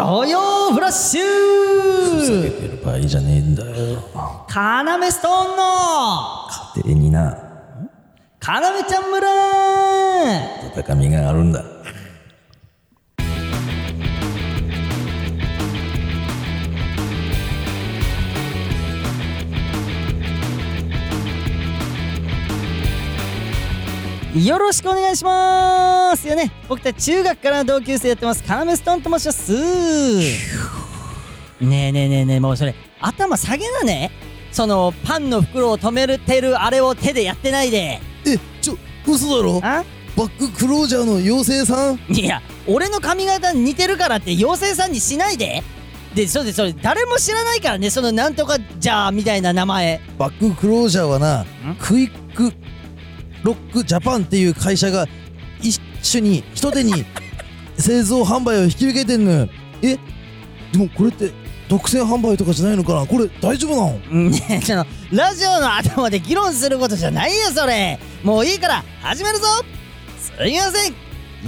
土曜フラッシふざけュてる場合じゃねえんだよ。カナメストーンの。家庭にな。カナメちゃん村。戦みがあるんだよろしくお願いします。よね僕たち中学からの同級生やってます。カナメストーンと申します。ねえねえねえねえもうそれ頭下げなね。そのパンの袋を止めてるあれを手でやってないで。えちょ嘘だろ？あ？バッククロージャーの妖精さん？いや俺の髪型に似てるからって妖精さんにしないで。でそれでそれ誰も知らないからねそのなんとかじゃーみたいな名前。バッククロージャーはなクイックロックジャパンっていう会社が一緒に一手に製造販売を引き受けてんのよ。え？でもこれって独占販売とかじゃないのかな？これ大丈夫なのうん。ねえそのラジオの頭で議論することじゃないよそれ。もういいから始めるぞ。すいません。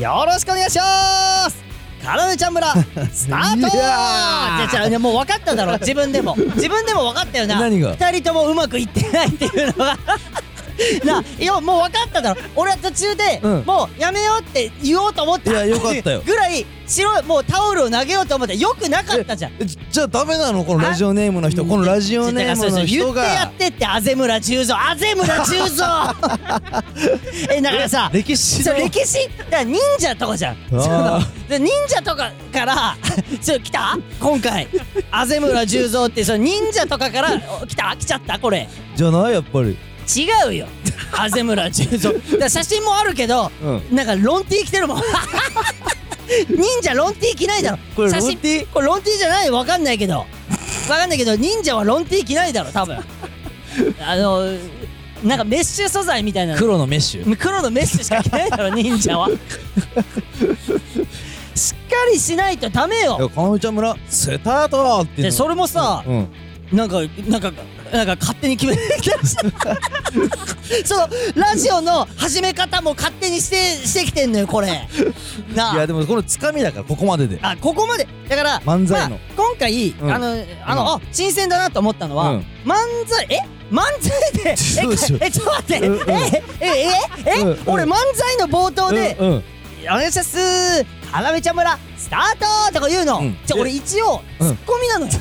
よろしくお願いします。カラメちゃん村 スタートじゃじゃねもう分かっただろ。自分でも。自分でも分かったよな。何が？二人ともうまくいってないっていうのが ないやもう分かっただろ。俺は途中で、うん。もうやめようって言おうと思ったいやよかったよ。ぐらい白いもうタオルを投げようと思ったよくなかったじゃん。えじじゃあダメなの？このラジオネームの人。このラジオネームの人言ってやがってってあぜ村十三あぜ村十三えだからさ歴史の？そう歴史？だから忍者とかじゃん。そので忍者とかから そう来た？今回。あぜ村十三ってその忍者とかからお来た？来ちゃった？これ。じゃない？やっぱり違うよ。あぜ村十三だから写真もあるけど、うなんかロンティー着てるもん。忍者ロンティー着ないだろ。これ写真ロンティー？これロンティーじゃない？わかんないけど。わかんないけど忍者はロンティー着ないだろ多分。あのなんかメッシュ素材みたいな。の黒のメッシュ。黒のメッシュしか着ないだろ忍者は。しっかりしないとダメよ。いやかなめちゃん村スタートっていうの。でそれもさ、うんなんかなんかなんか勝手に決めてきたし。そのラジオの始め方も勝手にしてしてきてんのよこれ。ないあやでもこのつかみだからここまでで。あここまで。だから漫才の。まあ、今回、うん。あのあの、あ新鮮だなと思ったのは、うん。漫才え？漫才で？ええちょっと待って、うんうん。ええええ？うんうん。俺漫才の冒頭で、うんうん。お願いしますかなめちゃん村スタートとか言うの、うん。じゃ俺一応うんツッコミなのよ、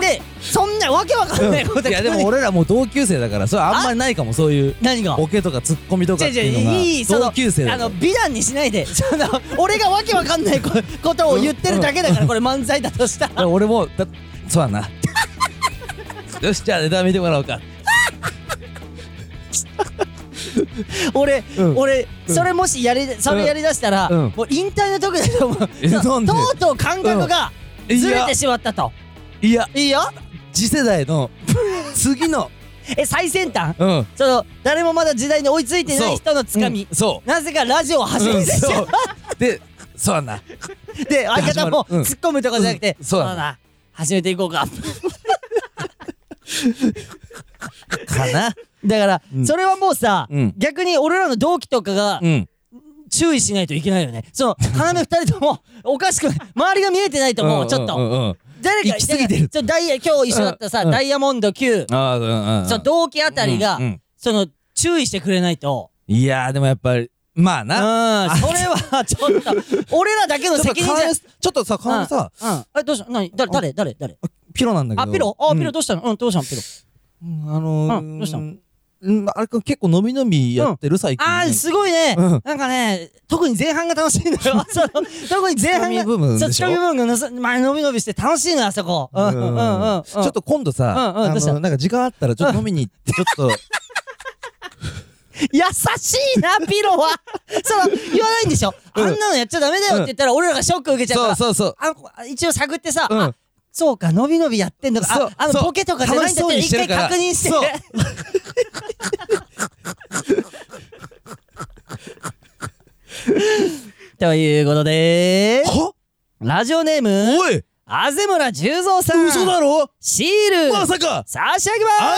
でそんなわけわかんないことい。やでも俺らもう同級生だからそれあんまりないかもそういう何が？ボケとかツッコミとかっていうのがいいその同級生だあから。の美談にしないで。その俺がわけわかんないこことを言ってるだけだからこれ漫才だとしたら。俺もだそうだな。よしじゃあネタ見てもらおうか。俺、うん。俺それもしやりそれやりだしたら、うん。もう引退の時だと思うえそうなんで？とうとう感覚がうん。ずれてしまったといやいいよ。次世代の 次の。え最先端？うん。その誰もまだ時代に追いついてない人のつかみ、うん。そなぜかラジオをう始めてしまう、そう。でそうだ。なで相方も突っ込むとかじゃなくて、うん。そうだ。な始めていこうか。かな。だから、うん。それはもうさ、うん。逆に俺らの同期とかがうん。注意しないといけないよね。その要二人ともおかしくない。周りが見えてないと思う、ちょっと、うんうん。うん誰か行き過ぎてる。ちょダイヤ今日一緒だったさ、うん。うん。ダイヤモンド Q、ああうんうんうん。その同期あたりが、うんうん。その注意してくれないと。いやーでもやっぱりまあうんなそれは ちょっと俺らだけの責任じゃん。ちょっとさかなめさうんえどうした？何？誰誰誰誰？ピロなんだけど。あピロ。あうん。ピロどうしたの？うんどうしたのピロ？うんあのーうんどうしたの？うんあれか結構伸び伸びやってる最近。あーすごいね、うん。なんかね特に前半が楽しいんだよ。その特に前半が部分でしょ？部分がなさ前伸び伸びして楽しいのよあそこ。うん。うんうんうんちょっと今度さ、うんうんどうした？あのなんか時間あったらちょっと飲みに行ってちょっと。優しいなピロは。その言わないんでしょ、うん。あんなのやっちゃダメだよって言ったら俺らがショック受けちゃうから。そうそうそう。あの一応探ってさ、うん。あそうか伸び伸びやってんのか。そうああのそう。ボケとかじゃないんだっしそうにし一回てるから。確認して。そう ということでは？ラジオネームおい！あぜ村十三さん。嘘だろ？シール。まさか！差し上げます！あ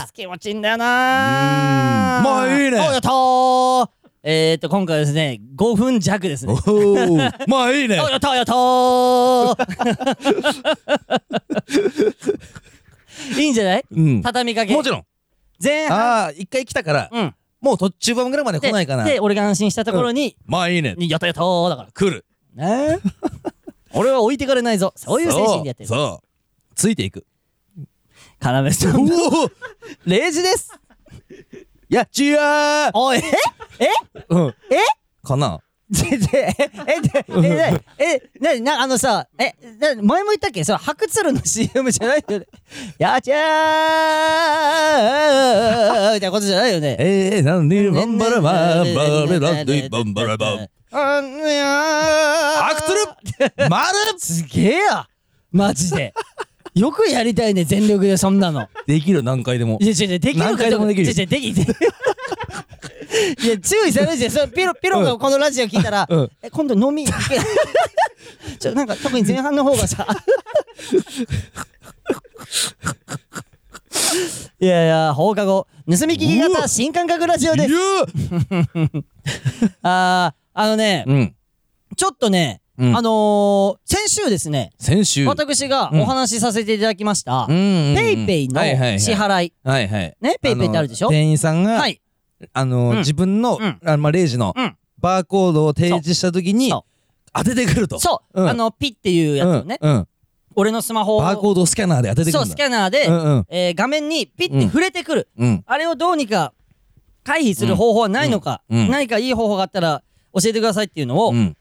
げた気持ちいいんだよな。うーん。まあいいね。おやったー。えーっと今回はですね5分弱ですね。おおまあいいね。おやったやったー。いいんじゃない？うん。畳みかけ。もちろん。前半。ああ一回来たから。うんもう途中盤ぐらいまで来ないかな。でで俺が安心したところにまあいいね「やったやったー」だから来る。ね。俺は置いてかれないぞ。そういう精神でやってる。そう。ついていく。カナメさん。おお。レイジです。やっちやーおいえ？うん。え？かな。ちええええええなあのさえな前も言ったっけ？それ白鶴の CM じゃないよね。やっちゃーみたいなことじゃないよねえー、なんでバンバラバンバレラデバン。バラバンあんやアクトル丸？すげえや。マジでよくやりたいね全力でそんなの。できる何回でも。いや違う違うできるか何回でもできる。違う違うできる いや注意されるじゃんそれピロピロがこのラジオ聞いたら、うん。え今度飲み行け。ちょなんか特に前半の方がさ。いやいや放課後盗み聞き型新感覚ラジオです。あーあのね、うん。ちょっとね、うんあのー、先週ですね先週。私がお話しさせていただきました、うんペイペイの支払い。はいはい。ねペイペイってあるでしょ？の店員さんが、はい。あの、うん。自分の、うん。あまあ、レジのうん。バーコードを提示した時にそう。当ててくると。そう、うん。あのピっていうやつをね、うん。うん。俺のスマホを。バーコードスキャナーで当ててくそうるんだ。スキャナーで、うえー画面にピッて触れてくる、うん。あれをどうにか回避する方法はないのか、何かいい方法があったら教えてくださいっていうのを、うん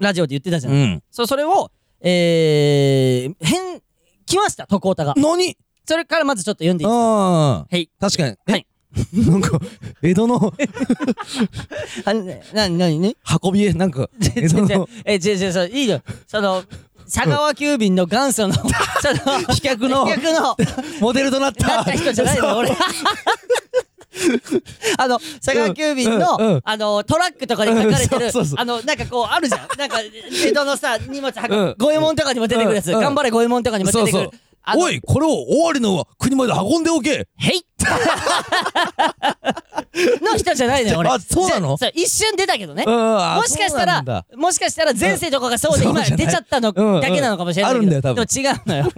ラジオで言ってたじゃない、うん。そそれをえー、変来ました徳太が。何？それからまずちょっと読んでいいですか？ああはい。確かに。えはい。なんか江戸のあねなになにね？運び絵なんか江戸の。え違う違うそういいよ。その佐川急便の元祖のその 飛脚の飛脚の。モデルとなっなったた人じゃないの俺 あの佐川急便の、うんうんあのトラックとかで書かれてる、うんそうそうそう。あのなんかこうあるじゃん。なんか江戸のさ 荷物五右衛門とかにも出てくるやつ、頑張れ五右衛門とかにも出てくる。おいこれを終わりの国まで運んでおけ。へい。の人じゃないのよ俺。あそうなの？一瞬出たけどね。ももしかしたらもしかしたら前世とかがそうで今出ちゃったのだけなのかもしれないけど、あるんだよ多分。でも違うのよ。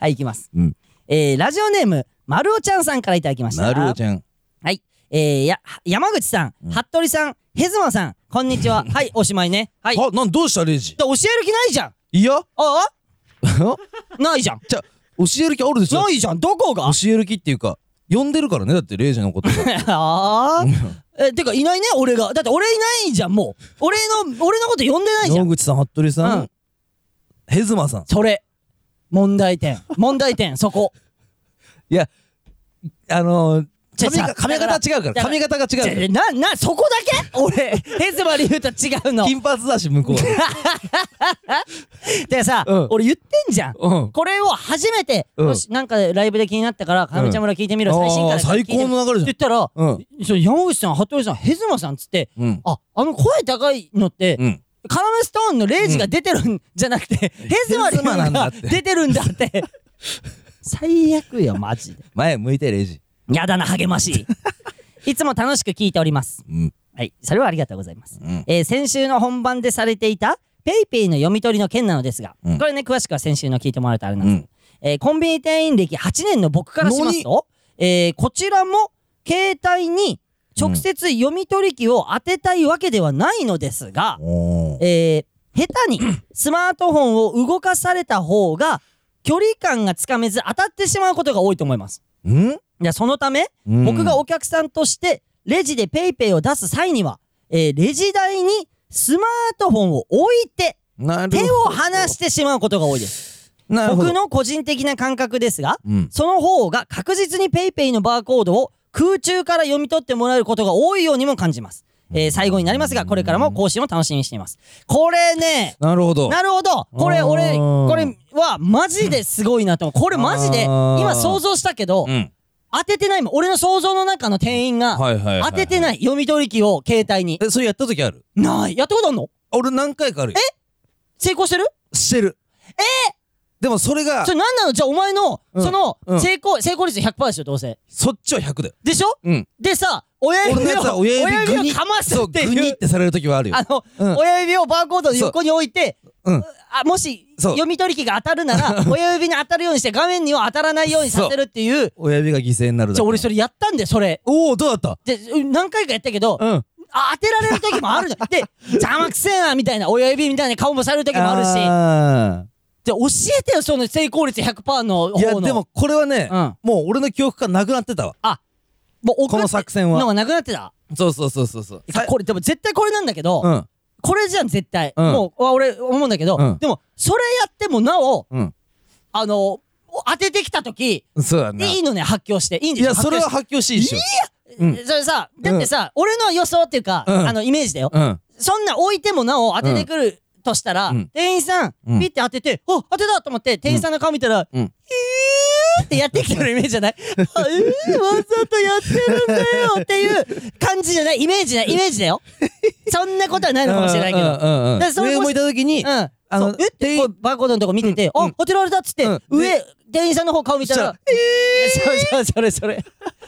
はい行きます、うん。えー、ラジオネームまるおちゃんさんからいただきました。なるおちゃん。はい。えー、や山口さん、服部さんへずまさんこんにちは。はいおしまいね。はい。あなんどうしたレイジ？で教える気ないじゃん。いや？ああ？ないじゃん。じゃあ教える気あるでしょ？ないじゃん。どこが？教える気っていうか呼んでるからねだってレイジのことが。ああ？えてかいないね？俺が。だって俺いないじゃんもう。俺の俺のこと呼んでないじゃん。野口さん服部さうんん。ヘズマさん。それ。問題点。問題点。そこいやあのー髪が髪型違うから髪型が違うから。ななそこだけ？俺ヘズマリュウと違うの。金髪だし向こう で。さ、うん。俺言ってんじゃん。うん。これを初めて、うん。なんかライブで気になったから「かなめちゃん村聞いてみろ、うん最新から最高の流れじゃん。って言ったら、うん。山口さん服部さんヘズマさんっつってうん。ああの声高いのって、うん。カナメストーンのレイジが出てるんじゃなくて、ヘズマリが出てるんだって 最悪よマジで。前向いてレイジ。やだな励まし。い いつも楽しく聞いております。うん。はい。それはありがとうございます、うん。えー先週の本番でされていたペイペイの読み取りの件なのですが、うん。これね詳しくは先週の聞いてもらえたらあれなんです。けど、えーコンビニ店員歴8年の僕からしますと、えーこちらも携帯に直接読み取り機を当てたいわけではないのですが、おー。えー下手にスマートフォンを動かされた方が距離感がつかめず当たってしまうことが多いと思います。ん？いやそのため、うん僕がお客さんとしてレジでペイペイを出す際には、えーレジ台にスマートフォンを置いて手を離してしまうことが多いです。僕の個人的な感覚ですが、うんその方が確実にペイペイのバーコードを空中から読み取ってもらえることが多いようにも感じます。えー最後になりますが、これからも更新を楽しみにしています。これね、なるほど。なるほど。これ俺これはマジですごいなと思う。これマジで今想像したけどうん。当ててないもん。俺の想像の中の店員が当ててない読み取り機を携帯に。えそれやった時ある？ない。やったことあんの？俺何回かあるよ。成功してる？してる。え？でもそれがそれ何なの？じゃあお前のうん。そのうん。成功成功率100%でしょどうせ。そっちは100だよ。でしょ？うん。でさ親指を親指をかますっていうグニってされる時はある。よあの、うん。親指をバーコードの横に置いて、う。ん。あもし読み取り機が当たるなら 親指に当たるようにして画面には当たらないようにさせるっていう。親指が犠牲になるだけ。じゃあ俺それやったんでそれ。おおどうだった？でうん何回かやったけど、うん。あ当てられる時もあるじゃん。で邪魔くせえなみたいな親指みたいな顔もされる時もあるし。あで教えてよその成功率100%の方の。ーいやでもこれはねうん。もう俺の記憶からなくなってたわもうこの作戦は。のがなくなってた。そうそうそうそうそう。さこれでも絶対これなんだけど、うん。これじゃん絶対、うん。もうあ俺思うんだけど、うん。でもそれやってもなおうん。あの当ててきた時そうだな。いいのね発狂して。いいんですよいやそれは発狂していいでしょ。うん。それさだってさ、俺の予想っていうか、うん。あのイメージだよ、うん。そんな置いてもなお当ててくるとしたら、うん。店員さん、うん。ピッて当てて、お当てたと思って店員さんの顔見たら、うん。えーってやってきてるイメージじゃない？あえー、わざとやってるんだよっていう感じじゃない？イメージだイメージだよ。そんなことはないのかもしれないけど、だからそれも上向いた時にうん。ああのの、えって店員こうバーコードのとこ見てて、あ、うん。うん。当てられたっつってうん、上、店員さんの方顔見たらえー、そうそう、それそれ。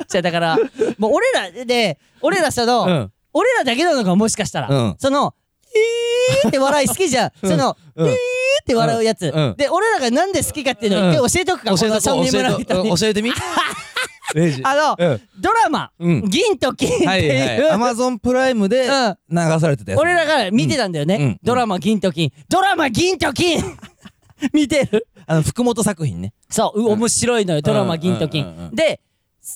じゃあだから、もう俺らで、俺らその、うん。俺らだけなのかもしかしたら、うん。その、えーって笑い好きじゃん。その、うんえーって笑うやつ、うん。で、俺らがなんで好きかっていうのを一回教えておくか、教えとこの三人村人に。教えてみ。あの、うん。ドラマ、うん。銀と金っていう、アマゾンプライムでうん。流されてたやつ俺らが見てたんだよね。ドラマ銀と金。ドラマ銀と金見てる？あの福本作品ね。そう、う面白いのよ、ドラマ銀と金で、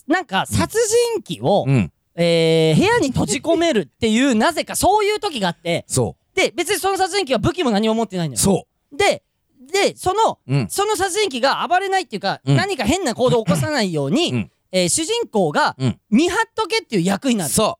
なんか殺人鬼を、うんえー部屋に閉じ込めるっていう、なぜかそういう時があって、そで、別にその殺人鬼は武器も何も持ってないのよ。う。そで、で、その、ううん。その殺人鬼が暴れないっていうか、うん。何か変な行動を起こさないように、うん。えー主人公がうん。見張っとけっていう役になる。そ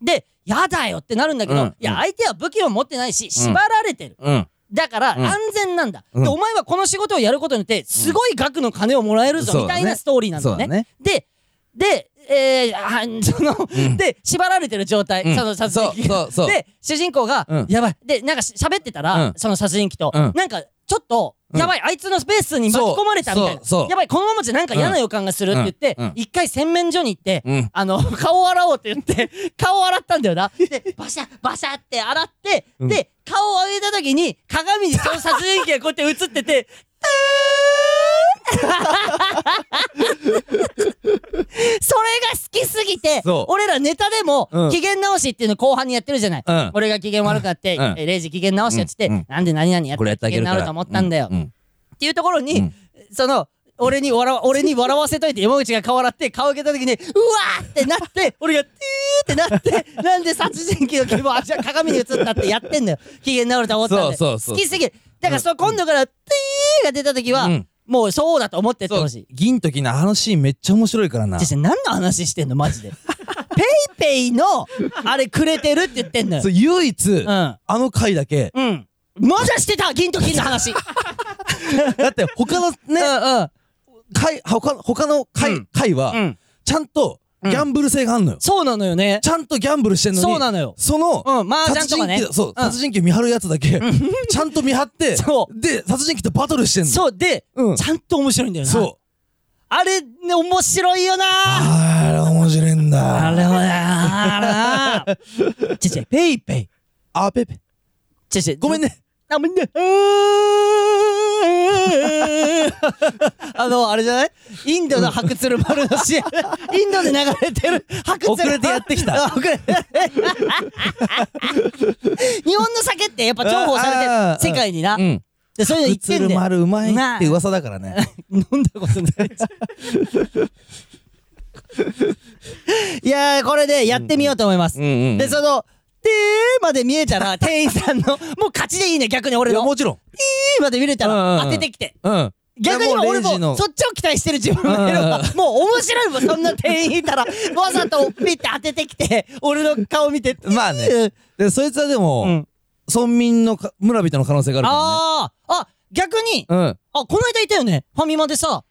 で、やだよってなるんだけど、うん。いや、相手は武器も持ってないし、縛られてる。ううん。だからうん。安全なんだ、うん。でお前はこの仕事をやることによってすごい額の金をもらえるぞ、みたいなストーリーなんだよね。そうだね。ででえー、あその、うん。で縛られてる状態、うん。その殺人鬼。がそうそうそう。で主人公が、うん。やばい。でなんかし喋ってたら、うん。その殺人鬼と、うん。なんかちょっと、うん。やばいあいつのスペースに巻き込まれたみたいな。そうそうそう。やばいこのままじゃなんか嫌な予感がするって言って、一回洗面所に行って、うん。あの顔を洗おうって言って 顔を洗ったんだよな。でバシャバシャって洗って、うん。で顔を上げた時に鏡にその殺人鬼がこうやって映っててそれ が好きすぎてそう。俺らネタでもうん。機嫌直しっていうの後半にやってるじゃない、うん。俺が機嫌悪くなってうん「えレイジ機嫌直しよ」っつって、うん。うん。なんで何々やっこれやっててあげるから。機嫌直ると思ったんだよ、うん。うん。っていうところに、うん。その俺に笑わ俺に笑わせといて山口が顔洗って顔上げた時にうわーってなって 俺がティーってなって なんで殺人鬼の気分あじゃあ鏡に映ったってやってんだよ。機嫌直ると思ったんだよそうそうそう。好きすぎる。だからその今度からティーが出た時は、うんもうそうだと思ってってほしい。銀時のあのシーンめっちゃ面白いからな。じゃあ何の話してんの？マジで。ペイペイのあれくれてるって言ってんのよ。そう唯一うん。あの回だけ。うん。まだしてた？銀と金の話。だって他のねうんうん。回他他の回うん。回はうん。ちゃんとギャンブル性があんのよ。そうなのよね。ちゃんとギャンブルしてんのにそうなのよ。そのうん。麻雀とかね鬼そううん。殺人鬼見張るやつだけ ちゃんと見張ってそう。で殺人鬼とバトルしてんの。そう。で、うん。ちゃんと面白いんだよな。そう。あれね面白いよな。あれ面白いんだ。あれはなあれな。ちょちょペイペイ。あペペちょちょごめんね。あごめんね。あのあれじゃない？インドの白鶴丸の試合。インドで流れてる白鶴。遅れてやってきた。あ遅れて。日本の酒ってやっぱ重宝されてる。世界にな。うん。でそういうの言って鶴んだよ丸うまいって噂だからね。飲んだことない。いやーこれでやってみようと思います、でその「てー」まで見えたら 店員さんのもう勝ちでいいね逆に俺の「いやもちろん。てー」まで見れたうんうんうん。ら当ててきて。うん。逆にいや俺もレイジの。そっちを期待してる自分がいるわ。うんうんもう面白いもんそんな店員いたら。わざとピッて当ててきて俺の顔見てまあね。でそいつはでうもん。村民のか村人の可能性があるかあー。あ逆にらねうん。あこの間いたよね。ファミマでさ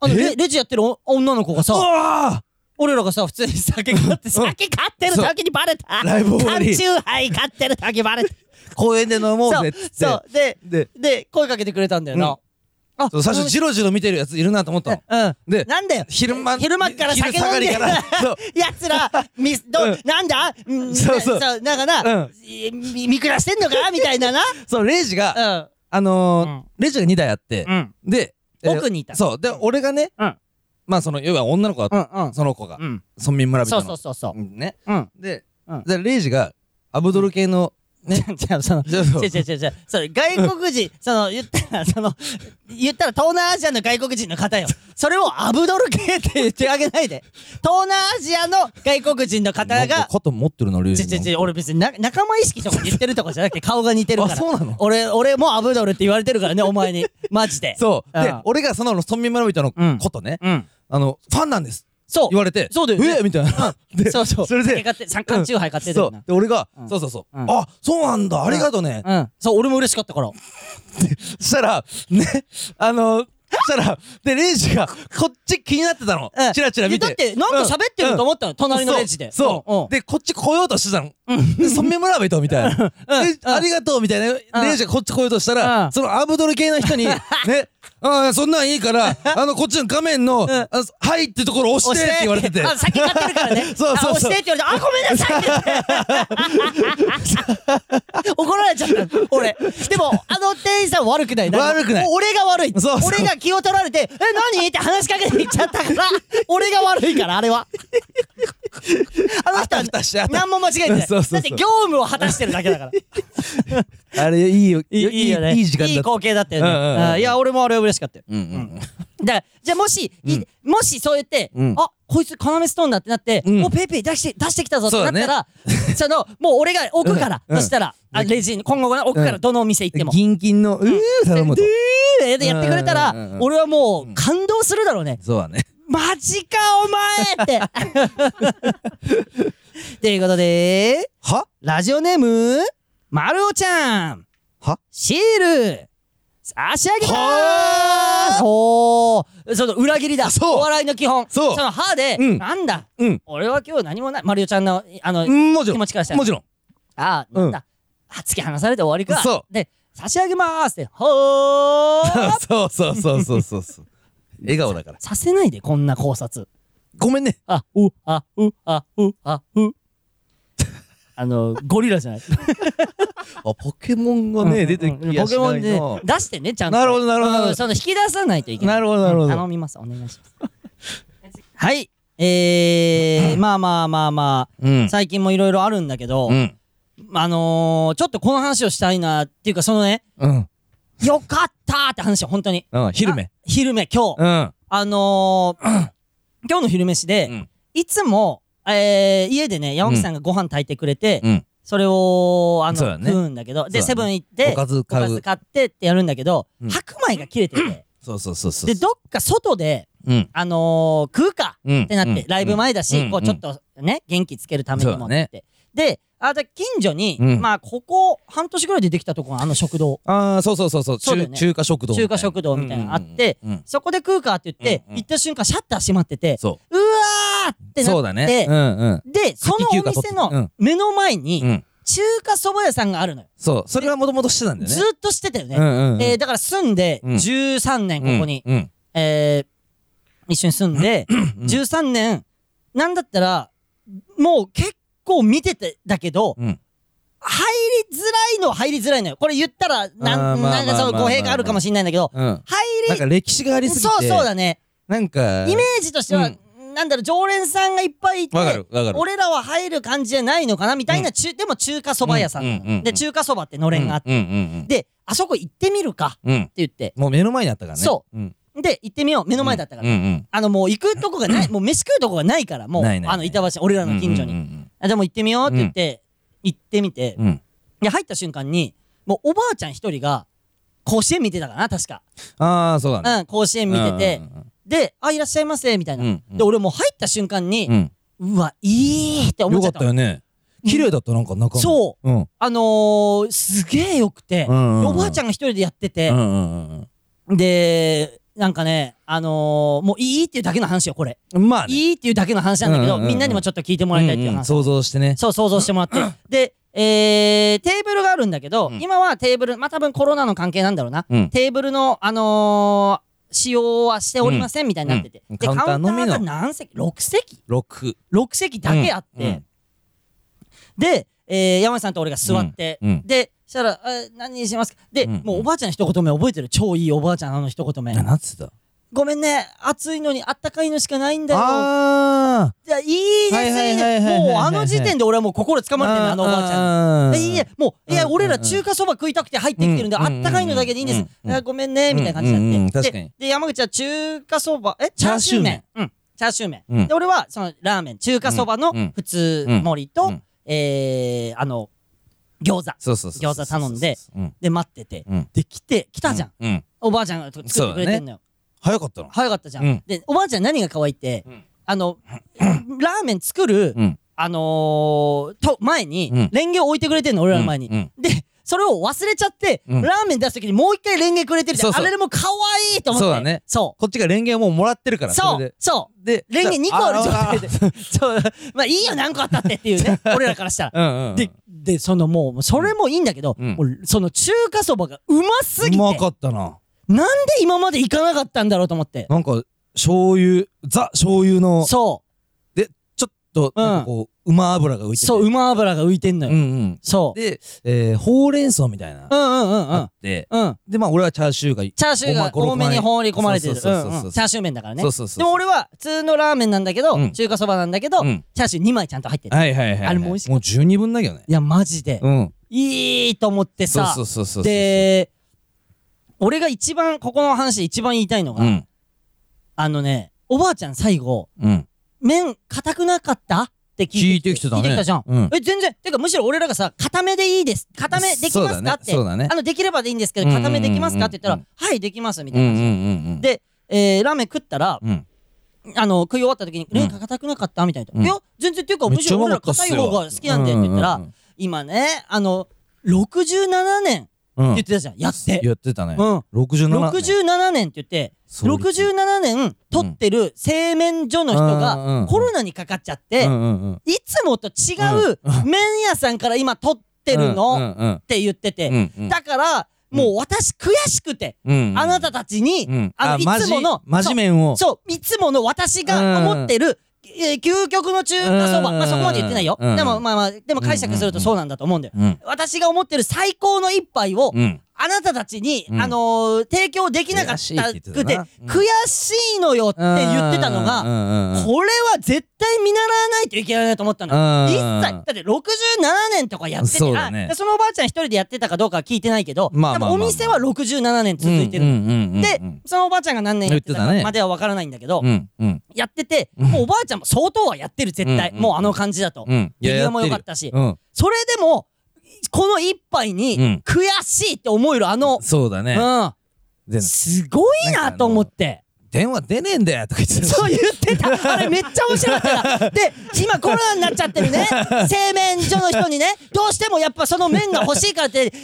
あのえ？レレジやってるお女の子がさ。うわ俺らがさ普通に酒買って酒買ってる時にバレた。ライブ終わり。缶チューハイ買ってる時バレた。ー 公園で飲もうぜっつってそう。でで。で声かけてくれたんだよな、あそう最初ジロジロ見てるやついるなと思ったの。うん。でなんだよ。昼間昼間っから酒飲んでる昼下がりから。そう。やつらみど、うん。なんだ、うん、そうそう。なんかな、うん。いみ見下してんのか？みたいなな。そうレイジがうん。あのーうん。レイジが2台あって。うん。でえー奥にいた。そう。で俺がねうんまあその要は女の子だうんうん。その子がうん。村民村そう人の。そうそうそうう。んね。うん。でうん。でレイジがアブドル系のねじゃあそのじゃあそう違う。違う違う違う。それ外国人 その言ったらその言ったら東南アジアの外国人の方よ。それをアブドル系って言ってあげないで。東南アジアの外国人の方なんかが肩持ってるなレイちジょちょちょ俺別にな仲間意識とか言ってるとかじゃなくて 顔が似てるから。あそうなの？俺俺もアブドルって言われてるからねお前に。マジで。そう。でうん。俺がその村民村人のうんことね。うんあのファンなんです。そう。言われてそうだよね。え？みたいな。でそうそう。それで。三缶チューハイ買ってたそうよな。で俺がうん。そうそうそう。うん。あそうなんだ。ありがとうねうん。そう俺も嬉しかったから。そしたらねあのそしたらでレイジがこっち気になってたの。うん。チラチラ見て。だってなんか喋ってると思ったの。隣のレジで。そう。でこっち来ようとしてたの。でそめ村人みたいな。えありがとうみたいな。レイジがこっち来ようとしたうん。らそのアブドル系の人に ねああそんなんいいからあのこっちの画面のはいってところ 押してって言われてて。あ先買ってるからね。そうそう押してって言われてあごめんなさいって 怒られちゃった。俺。でもあの店員さん悪くない。悪くない。俺が悪い。俺が気を取られてえ何？って話しかけていっちゃったから 俺が悪いからあれは。あの人は何も間違えてない。そうそうそう。だって業務を果たしてるだけだから。あれいいよ。いいいいよね。いい時間だいい光景だったよね。うんうんうんうん。いや俺もあれは嬉しかったよ。うんうんだからじゃあもし、いもしそうやって、うん。あこいつカナメストーンだってなって、うん。おペイペイ出して出してきたぞってなったらそ, のもう俺が置くから、うん。そしたら、あレジに今後置くから、うん。どのお店行っても。銀金のうー頼むと。ででやってくれたら、俺はもう感動するだろうね。そうだね。マジかお前って。ということでは？ラジオネームまるおちゃん。は？シール。差し上げまーすはおーその裏切りだ。そう。お笑いの基本。そう。の歯で、うん。なんだ？うん。俺は今日何もない。まるおちゃんのあの、うんもちろん。気持ちからしたら。もちろん。あーなんだ、あ突き放されて終わりか。そう。で差し上げまーすって。ほー。そうそうそうそうそうそう。笑顔だから。させないでこんな考察。ごめんね。あうあうあうあうあのゴリラじゃない。あポケモンがね出てきやしポケモンでないな出してねちゃんと。なるほどなるほど。その引き出さないといけない。なるほどなるほど。うん頼みますお願いします。はいえー、まあまあまあまうん。あ最近もいろいろあるんだけど、うん。あのー、ちょっとこの話をしたいなっていうかそのねうん。よかったーって話を本当に。うん昼目。昼目今日、うん。あのー、今日の昼飯で、うん。いつも、えー、家でね山木さんがご飯炊いてくれて、うん。それをあの、ね。食うんだけどで、ね。セブン行っておかず買う。おかず買ってってやるんだけど、うん。白米が切れてて。そうそうそうそうでどっか外でうん。あのー、食うかうん。ってなって、ライブ前だし、うん。こうちょっとね元気つけるためにもって、であで近所に、うん。まあここ半年ぐらいでできたとこがあの食堂。ああそうそうそうそう。そうね。中中華食堂みたいな。中華食堂みたいなのあって、うんうんうんそこで食うかって言って、うんうん行った瞬間シャッター閉まっててそうわーって。そうなって、だね。うんうん。でそのお店の目の前にうん。中華蕎麦屋さんがあるのよ、そう。それはもともとしてたんだよね。ずっとしてたよね、うんうんうん。えーだから住んでうん。13年ここに、うん。うんえー一緒に住んでうん。13年なんだったらもう結構見ててだけどうん。入りづらいのは入りづらいのよ。これ言ったらなんなんかそうまあまあ語弊があるかもしれないんだけどうん。なん入か歴史がありりすぎて。そうそうだね。なんか。イメージとしては、うんなんだろう常連さんがいっぱいいてわかるわかる。俺らは入る感じじゃないのかなみたいな、中でも中華そば屋さん。なの、うんうんうん。うんで中華そばってのれんがあって、うんうんであそこ行ってみるかってうん。うん言って。もう目の前にあったからね。そう。うん。で行ってみよう。目の前だったから、うんうんあのもう行くとこがないもう飯食うとこがないからもうないないない。あの板橋俺らの近所に、うんうんあでも行ってみようって言って、行ってみて、うん。うんで入った瞬間にもうおばあちゃん一人が甲子園見てたかな確か、ああそうだね。うん甲子園見てて、で「あいらっしゃいませ」みたいな、うんうん。で俺もう入った瞬間に、うん。うわいいって思っよかちゃっのったたよね。綺麗だったなんか中身。そう。うん。あのー、すげえよくて、うんうんうん。おばあちゃんが一人でやってて。う、んうんうんでなんかねあのー、もういいっていうだけの話よこれ、うんまあね。いいっていうだけの話なんだけど、うんうんうんみんなにもちょっと聞いてもらいたいっていう話、うんうん想像してね。そう想像してもらって。でえー、テーブルがあるんだけど、うん。今はテーブル、まあ多分コロナの関係なんだろうな。うん。テーブルの、あのー使用はしておりませんみたいになってて。で、うん。カウンターのみのカウンターが何席 ?6 席。六 ?6 席だけあって、で、えー、山内さんと俺が座って、で、したら、え何にしますか？で、うん。もうおばあちゃんの一言目覚えてる？超いいおばあちゃんあの一言目。なんつったごめんね、暑いのにあったかいのしかないんだよ。あいや、いいです、はいはい。もうあの時点で俺はもう心つかまれてるの、あのおばあちゃんいいえ、もう、いや、うん俺ら中華そば食いたくて入ってきてるんで、うんあったかいのだけでいいんです。ごめんね、みたいな感じになって。で、で山口は中華そば、えチャーシュー麺。うん。チャーシュー麺。うんで、俺は、その、ラーメン、中華そばのうん普通盛りとうん、えー、あの、餃子。そうそうそう餃子頼んでうんで、待ってて。うんで、来て、来たじゃんおばあちゃんが作ってくれてんのよ。早かったな早かったじゃうんん。で、おばあちゃん何が可愛いってうん、あの、ラーメン作る、うんあのー、と、前にうん、レンゲを置いてくれてんの、俺らの前に。うんで、それを忘れちゃって、うんラーメン出すときにもう一回レンゲくれてるじゃん。そうそうあれでも可愛いと思って。そうだねそこっちがレンゲをもうもらってるからう。そう。そう。でレンゲ2個ある状態で。あ そう。まあいいよ、何個あったってっていうね。俺らからしたら。あうんうんで、で、そのもう、それもいいんだけど、うんもうその中華そばがうますぎて、うまかったななんで今まで行かなかったんだろうと思って。なんか醤油ザ醤油のそでちょっとなんかこう馬油が浮う。いててそう、馬油が浮いてんのよ。うんうんそう。でえーほうれん草みたいなうんうんうんうんあ。ってうん。でまあ俺はチャーシューがチャーシューが多めに放り込まれてる。そうそうそうそううんうんチャーシュー麺だからね。そうそうそうでも俺は普通のラーメンなんだけど、うん中華そばなんだけど、うんチャーシュー2枚ちゃんと入ってる。はいはいはいはいあれも美味しかもう十二分だけどねいや、マジで。うんいいと思ってそうさ。そうそうそうで、俺が一番、ここの話で一番言いたいのが、うん。あのね、おばあちゃん最後、うん。麺硬くなかったって聞聞いていてきてたね。聞いてきたじゃん。うん。え、全然、てかむしろ俺らがさ、固めでいいです。固めできますかって。そうだね。あの、できればでいいんですけど、うんうんうん固めできますかって言ったら、うんはい、できます、みたいな。うんうんうんうん。で、えー、ラーメン食ったら、うん。あの、食い終わった時に、うん。麺硬くなかったみたいな。うん。いや、全然っていうか、むしろ俺ら硬い方が好きなんでって言ったら、今ね、あの、67年言ってたじゃん、やって。やってたね。うん。67年。67年って言って、創立67年取ってる製麺所の人がん。コロナにかかっちゃっていつもと違う麺屋さんから今取ってるうんのうん。って言ってうて、だから、もう私悔しくて、うんあなたたちにうん、あの、いつもの、そう、いつもの私が思ってる、えー究極の中華そば、うん。まあそこまで言ってないよ。うん。でもまあまあ、でも解釈するとそうなんだと思うんだよ。うん。私が思ってる最高の一杯を、うんあなたたちに、うん。あのー提供できなかった悔しいって言ってくてたな。うん。悔しいのよって言ってたのが、がこれは絶対見習わないといけないなと思ったの。うん。一切、だって67年とかやってて、そうだね。あそのおばあちゃん一人でやってたかどうかは聞いてないけど、まあまあまあまあ。多分お店は67年続いてるの。で、そのおばあちゃんが何年やってた言ってたね。かまでは分からないんだけど、うんうん。やってて、うん。もうおばあちゃんも相当はやってる絶対、うんうんもうあの感じだと、うん。手際も良かやったし、うん。それでもこの一杯にうん悔しいって思えるあの、そうだねうでん、すごいなと思って。電話出ねえんだよとか言ってたそう言ってた。あれめっちゃ面白かった。で、今コロナになっちゃってるね、製麺所の人にね、どうしてもやっぱその麺が欲しいからって、電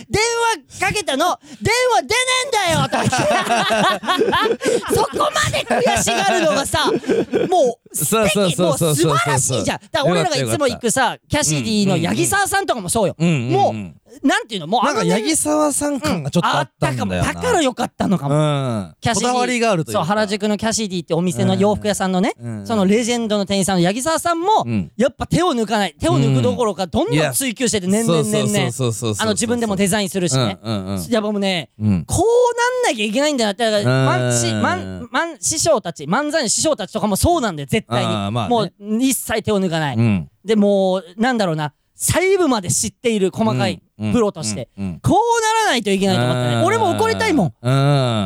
話かけたの、電話出ねえんだよとか言って。そこまで悔しがるのがさ、もう素そうそう敵、もうそうそう素晴らしいじゃん。だから俺らがいつも行くさ、キャシディの八木沢さんとかもそうよ。もう、なんていうの、もうなんか八木沢さん感がちょっとあったかも。だからよかったのかも。うん。キャシディこだわりがあるというそうか原宿のキャシディってお店の洋服屋さんのね、うん。そのレジェンドの店員さんの八木沢さんも、うん。やっぱ手を抜かない。手を抜くどころかどんどん追求してて年々年々あの自分でもデザインするしね、うんうんうん。やっぱもうねうん。こうなんなきゃいけないんだなってだからうん。漫師漫漫師匠たち漫才の師匠たちとかもそうなんだよ。絶対に、まあね。もう一切手を抜かない、うん。でもうなんだろうな。細部まで知っている細かいプロとして、うんうんこうならないといけないと思ったね俺も怒りたいもんう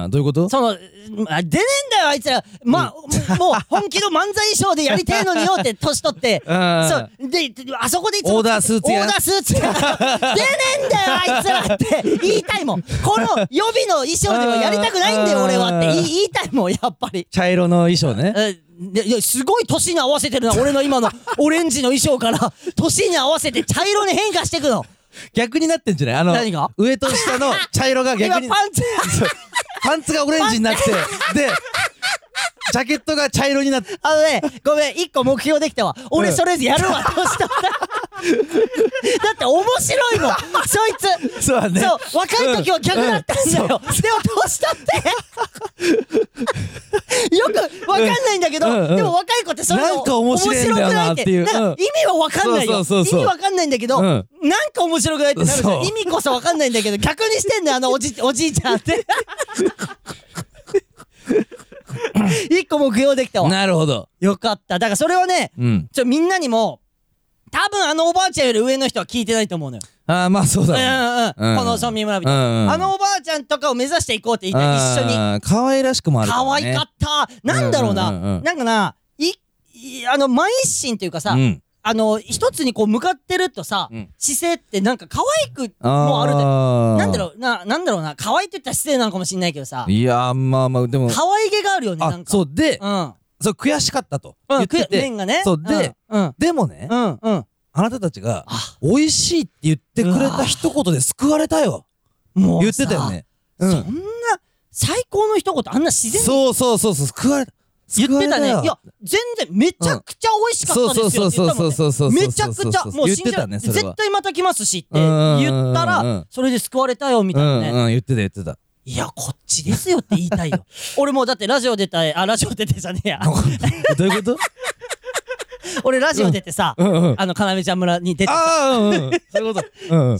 んどういうこと？その、あ出ねえんだよ、あいつら。まあ、もう本気の漫才衣装でやりてえのによって、年取って。うんそう。で、あそこでいつも。オーダースーツやオーダースーツや。出ねえんだよ、あいつらって言いたいもん。この予備の衣装ではやりたくないんだよ、うん俺はって言いたいもん、やっぱり。茶色の衣装ねえでいやすごい年に合わせてるな、俺の今のオレンジの衣装から、年に合わせて茶色に変化していくの。逆になってんじゃない？あの何が？上と下の茶色が今逆にパンツ。パンツがオレンジになってでジャケットが茶色になって。あのね、ごめん、一個目標できたわ。俺それやるわ、年取った？ら。って面白いもん。そいつ。そうだね。そう若い時は逆だったんだよ、でも年取って？よくわかんないんだけど、うん。うん。でも若い子ってそれなんか面白くないって。なんか意味はわかんないよ。意味わかんないんだけど、うん。なんか面白くないってなるじゃそう。ん意味こそわかんないんだけど逆にしてんだよあのおじおじいちゃんって 一個目標できたわ。なるほど。よかった。だからそれはねうん。ちょみんなにも多分あのおばあちゃんより上の人は聞いてないと思うのよ。ああまあそううんだね。うんうん、うん。この村民村人、うんうん。あのおばあちゃんとかを目指していこうって言った一緒に。可愛らしくもあるね。可愛かった。なんだろうな、うんうんうんうん。なんかないいあの慢一心というかさ、うんあの一つにこう向かってるとさ、うん。姿勢ってなんか可愛くもあるんだよあー。なんだろうななんだろうな。可愛いって言ったら失礼なのかもしれないけどさ。いやまあまあでも可愛げがあるよねなあんか。そうでうん。そう悔しかったとうんく言ってて。麺がね。そうでうんでもねうんうん。あなたたちがあ。美味しいって言ってくれた一言で救われたよ。もう言ってたよね。うそんな最高の一言あんな自然に。そうそうそうそう救われた言ってたね。いや全然めちゃくちゃ美味しかったですよ。って言ったもんねそうそうそうそうそうめちゃくちゃもう言って信じらたね絶対また来ますしって言ったらそれで救われたよみたいなね。うんうん言ってた言ってた。いやこっちですよって言いたいよ。俺もうだってラジオ出たいあラジオ出てじゃねえや。どういうこと？俺ラジオ出てさうんうんあの要ちゃん村に出てさ。ああうんうん。そういうこと。うんうん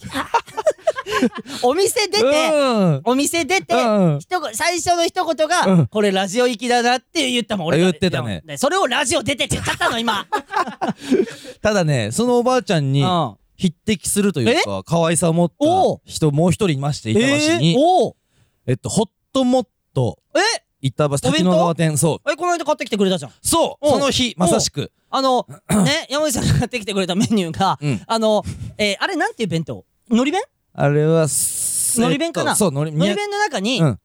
お店出てうん。お店出てうん。一言最初の一言うがん。これラジオ行きだなって言ったもん俺が言ってたねでそれをラジオ出てって言っちゃったの今。ただねそのおばあちゃんにうん。匹敵するというか可愛さを持ったおう。人もう一人いまして板橋えに。ーおう。えっとホットモットえ？板橋滝野川店そう。えこの間買ってきてくれたじゃん。そう。その日まさしく。あのね山口さんが買ってきてくれたメニューが うん。あのえーあれなんていう弁当？のり弁？あれはすのり弁かな？えっとそうのりのり弁の中にうん。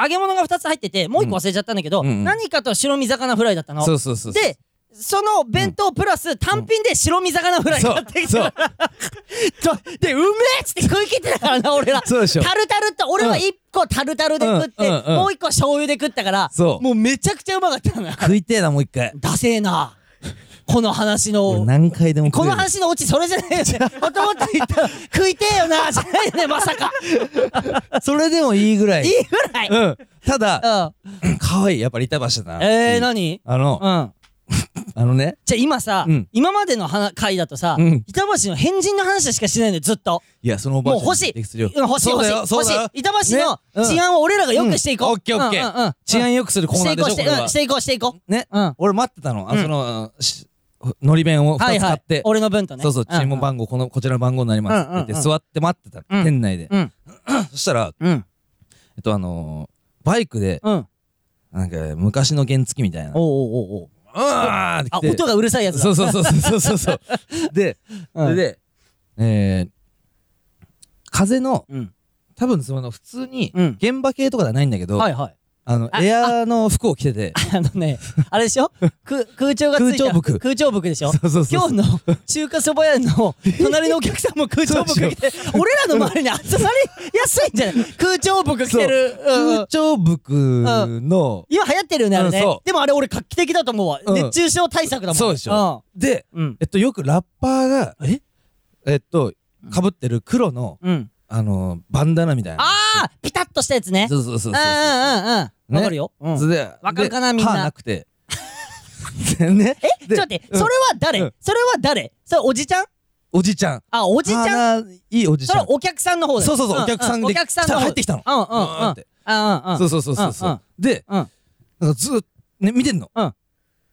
揚げ物が2つ入っててもう1個忘れちゃったんだけどうんうん何かと白身魚フライだったの。そうそうそう。でその弁当プラス単品で白身魚フライ買ってきてそう。と でうめえっつって食い切ってたからな 俺ら。そうでしょ。タルタルって俺は1個タルタルで食ってうんうんうん。もう1個醤油で食ったからそう。もうめちゃくちゃうまかったのよ。食いてえなもう一回。ダセえな。この話の俺 何回でもこの話のオチそれじゃないよ。ねもともと言ったら食いてえよなじゃないよねまさか。それでもいいぐらい。いいぐらい。うん。ただうん。可愛い。やっぱり板橋だなえー、何？あのうんあのね。じゃあ今さ、うん。今までの話回だとさ、うん。板橋の変人の話しかしないんだよずっと。いやそのおばあちゃんもう欲しい。うん欲しいそ欲しい欲しいよそうだよ。板橋のね。うん。治安を俺らが良くしていこう、うん。オッケーオッケー。うんうんうん。治安良くするコーナーでしょしていこうこれはして,、うん、していこうしていこう。ね。うん。俺待ってたの。あうん。そのしのり弁を2はいはい。つ買って。俺の分とね。そうそう注文号番号このこちらの番号になります。って言ってうんうんうん。座って待ってたうん。店内で。うん。そしたらうん。えっとあのーバイクでうん。なんか昔の原付みたいな。おうおうおうおあ音がうるさいやつだ。そうそうそうそうそうそう でうん。それでえー風のうん。多分その普通にうん。現場系とかではないんだけどはいはいあのあエアの服を着てて。あのねあれでしょ？く空調がついた。空調服。空調服でしょ？そうそうそう今日の中華そば屋の隣のお客さんも空調服着て俺らの周りに集まりやすいんじゃない？空調服着てる。う。ん。空調服の今流行ってるよねあれね。でもあれ俺画期的だと思うわ。うん。熱中症対策だもん。そうでしょ。でえっとよくラッパーがえ？えっとかぶってる黒のうんあのバンダナみたいな。あーピタッとしたやつね。そうそうそうそうう。んうんうんうんね。わかるよ。うん。それでわかるかなでみんな。歯なくて。でね。え？ちょっと待って。それは誰？うん。それは誰？それおじちゃん？おじちゃん。あおじちゃん？鼻いいおじちゃん。それはお客さんの方だよ。そうそうそううんお客さんでお客さんの方。入ってきたの。うんうんうん。って。うんうんうん。そうそうそうそうそう。んうん。うでうん。なんかずっとね見てんの。うん。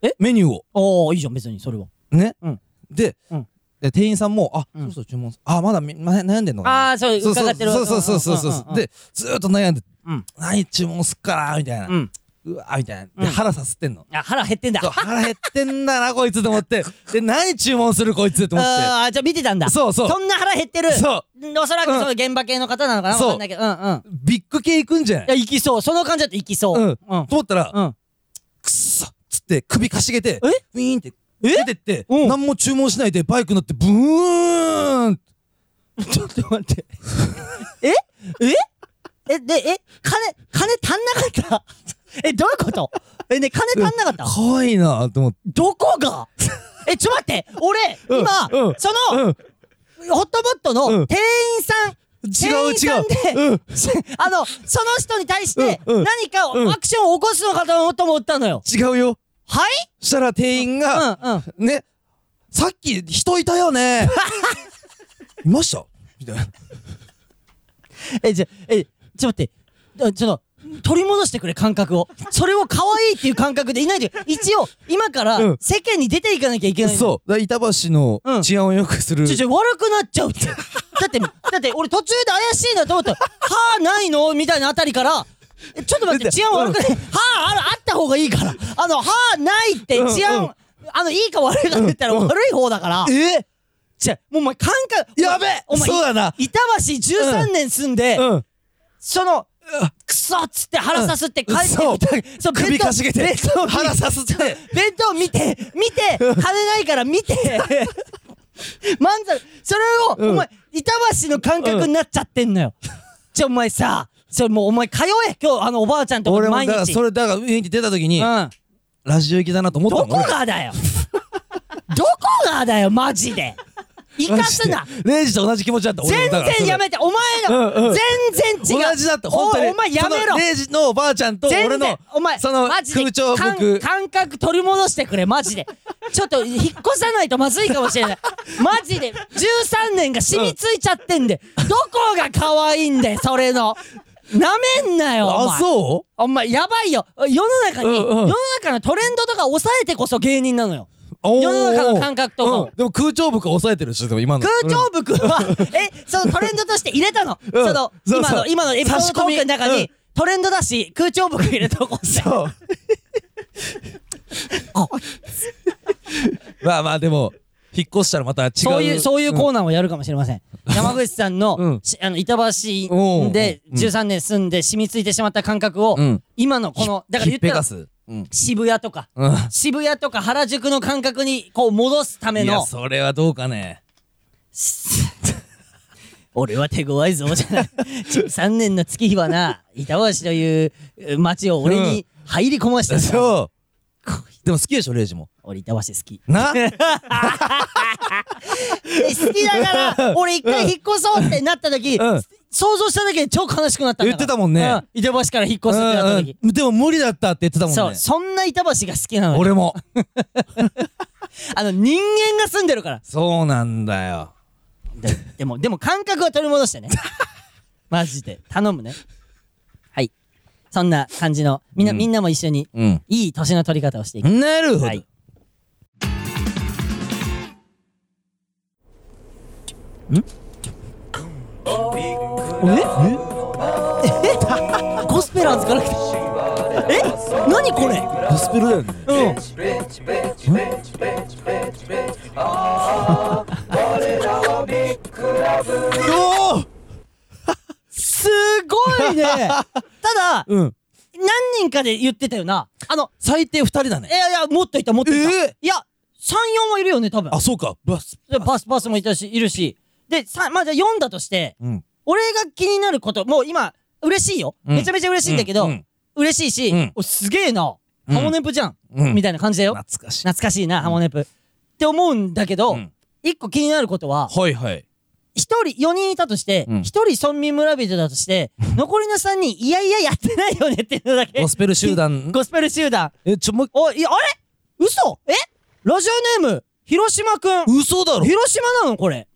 え？メニューを。おおいいじゃん別にそれは。ね？うん。でうんで店員さんもあうん。そろそろ注文すあまだ悩んでんのかな？ああそうそうそう伺ってるそうそうそうそう。そううんうでずーっと悩んでうん。何注文すっかなみたいな。うん。うわーみたいな。うん。で腹さすってんの。あ腹減ってんだ。そう腹減ってんだなこいつと思って。で何注文するこいつと思っ ああじゃあ見てたんだ。てそうそう。そんな腹減ってる。そう。おそらくうん。その現場系の方なのかな？そう。わかんないけど。うんうん。ビッグ系行くんじゃない？いや行きそう。その感じだと行きそう。うん。うん。と思ったらうん。くっそっつって首かしげてえ？ウィーンってえ出てってうん。何も注文しないでバイク乗ってブーン。ちょっと待って。え？え？えでえ？金金足んなかった？えどういうこと？えね金足んなかった？可愛いなと思って。どこが？えちょ待って。俺うん。今うん。そのうん。ホットモットうん。の店員さん違う店員さんで違ううん。あのその人に対して何かうん。アクションを起こすのかと思ったのよ。違うよはいしたら店員が、うんうん。ねさっき人いたよね。いました？みたいな。えじゃえちょっと待って。あちょっと取り戻してくれ感覚を。それを可愛いっていう感覚でいないで一応今からうん。世間に出ていかなきゃいけないのそう。だから板橋のうん。治安を良くする、ちょちょ悪くなっちゃうって。だってだって俺途中で怪しいなと思った。ら「歯ないの?」みたいなあたりからえ ちょっと待って治安悪くない？歯あるあった方がいいから。あの歯ないって治安、あのいいか悪いかって言ったら悪い方だから、え？じゃもうお前感覚やべえ！お前そうだな。板橋13年住んで、うん。そのクソっつって腹さすって帰ってきた、首かしげて腹さすって。弁当見て見て跳ねないから見て。漫才それを、うん。お前板橋の感覚になっちゃってんのよ、じゃあお前さそれもうお前通え。今日あのおばあちゃんとこ俺もに毎日。だからそれだから上に出た時に、うん。ラジオ行きだなと思ったどもんこがだよ。どこがだよマジで。生かすな。レイジと同じ気持ちだった全然やめて。お前の、うんうん。全然違う。同じだった本当に。おお前やめろ。そのレイジのおばあちゃんと全然。俺のお前そのマジで空調感僕。感覚取り戻してくれマジで。ちょっと引っ越さないとまずいかもしれない。マジで。13年が染みついちゃってんで、どこが可愛いんだよそれのなめんなよおあ前そお前やばいよ。世の中に、うんうん。世の中のトレンドとか抑えてこそ芸人なのよ。う世の中の感覚とかをうん。でも空調服抑えてるしでも今の。空調服は、えそのトレンドとして入れたの、うん。そのそうそう。今の今のエピソードトークの中に、差し込みうん。トレンドだし空調服入れとこそう。まあまあでも引っ越したらまた違う。そういうそういううんコーナーをやるかもしれません。山口さんの,、うん。しあの板橋おうでう。ん。13年住んで染みついてしまった感覚を、うん。今のこのだから言ひっったらぺかす。うん。渋谷とか。うん。渋谷とか原宿の感覚にこう戻すためいやのそれはどうかね。俺は手強いぞじゃない。13年の月日はな板橋というえ街を俺に入り込ましたんだそう でも好きでしょレイジも。俺板橋好き。な？え好きだから俺一回引っ越そうってなった時、うん。想像しただけで超悲しくなったんだから。言ってたもんね。うん。板橋から引っ越すってなった時、うんうん。でも無理だったって言ってたもんね。そう。そんな板橋が好きなのよ。俺も。あの人間が住んでるから。そうなんだよ。ででもでも感覚を取り戻してね。マジで。頼むね。はいそんな感じのみんな、うん。みんなも一緒にうん。いい年の取り方をしていく。なるほど、はい。え？え？ゴスペラーズから来たえ？何これ？ゴスペルだよね。うん。すごいねただうん。何人かで言ってたよな。あの最低二人だね。いやいやもっといたもっといた、えー？いや34はいるよね多分。あそうか。バスでパスパス。もいたしいるし。でさまあじゃあ4だとしてうん。俺が気になることもう今嬉しいよ、うん。めちゃめちゃ嬉しいんだけど、うん。うん。嬉しいし、うん。おすげえな、うん。ハモネプじゃん、うん。みたいな感じだよ。懐かしい。懐かしいな、ハモネプ。って思うんだけど、うん。一個気になることははいはい一人4人いたとしてうん。一、人村民村人だとして 残りの3人いやいややってないよねっていうのだけ。ゴスペル集団。ゴスペル集団。えちょもうおいやあれ？嘘？え？ラジオネーム広島くん。嘘だろ。広島なのこれ。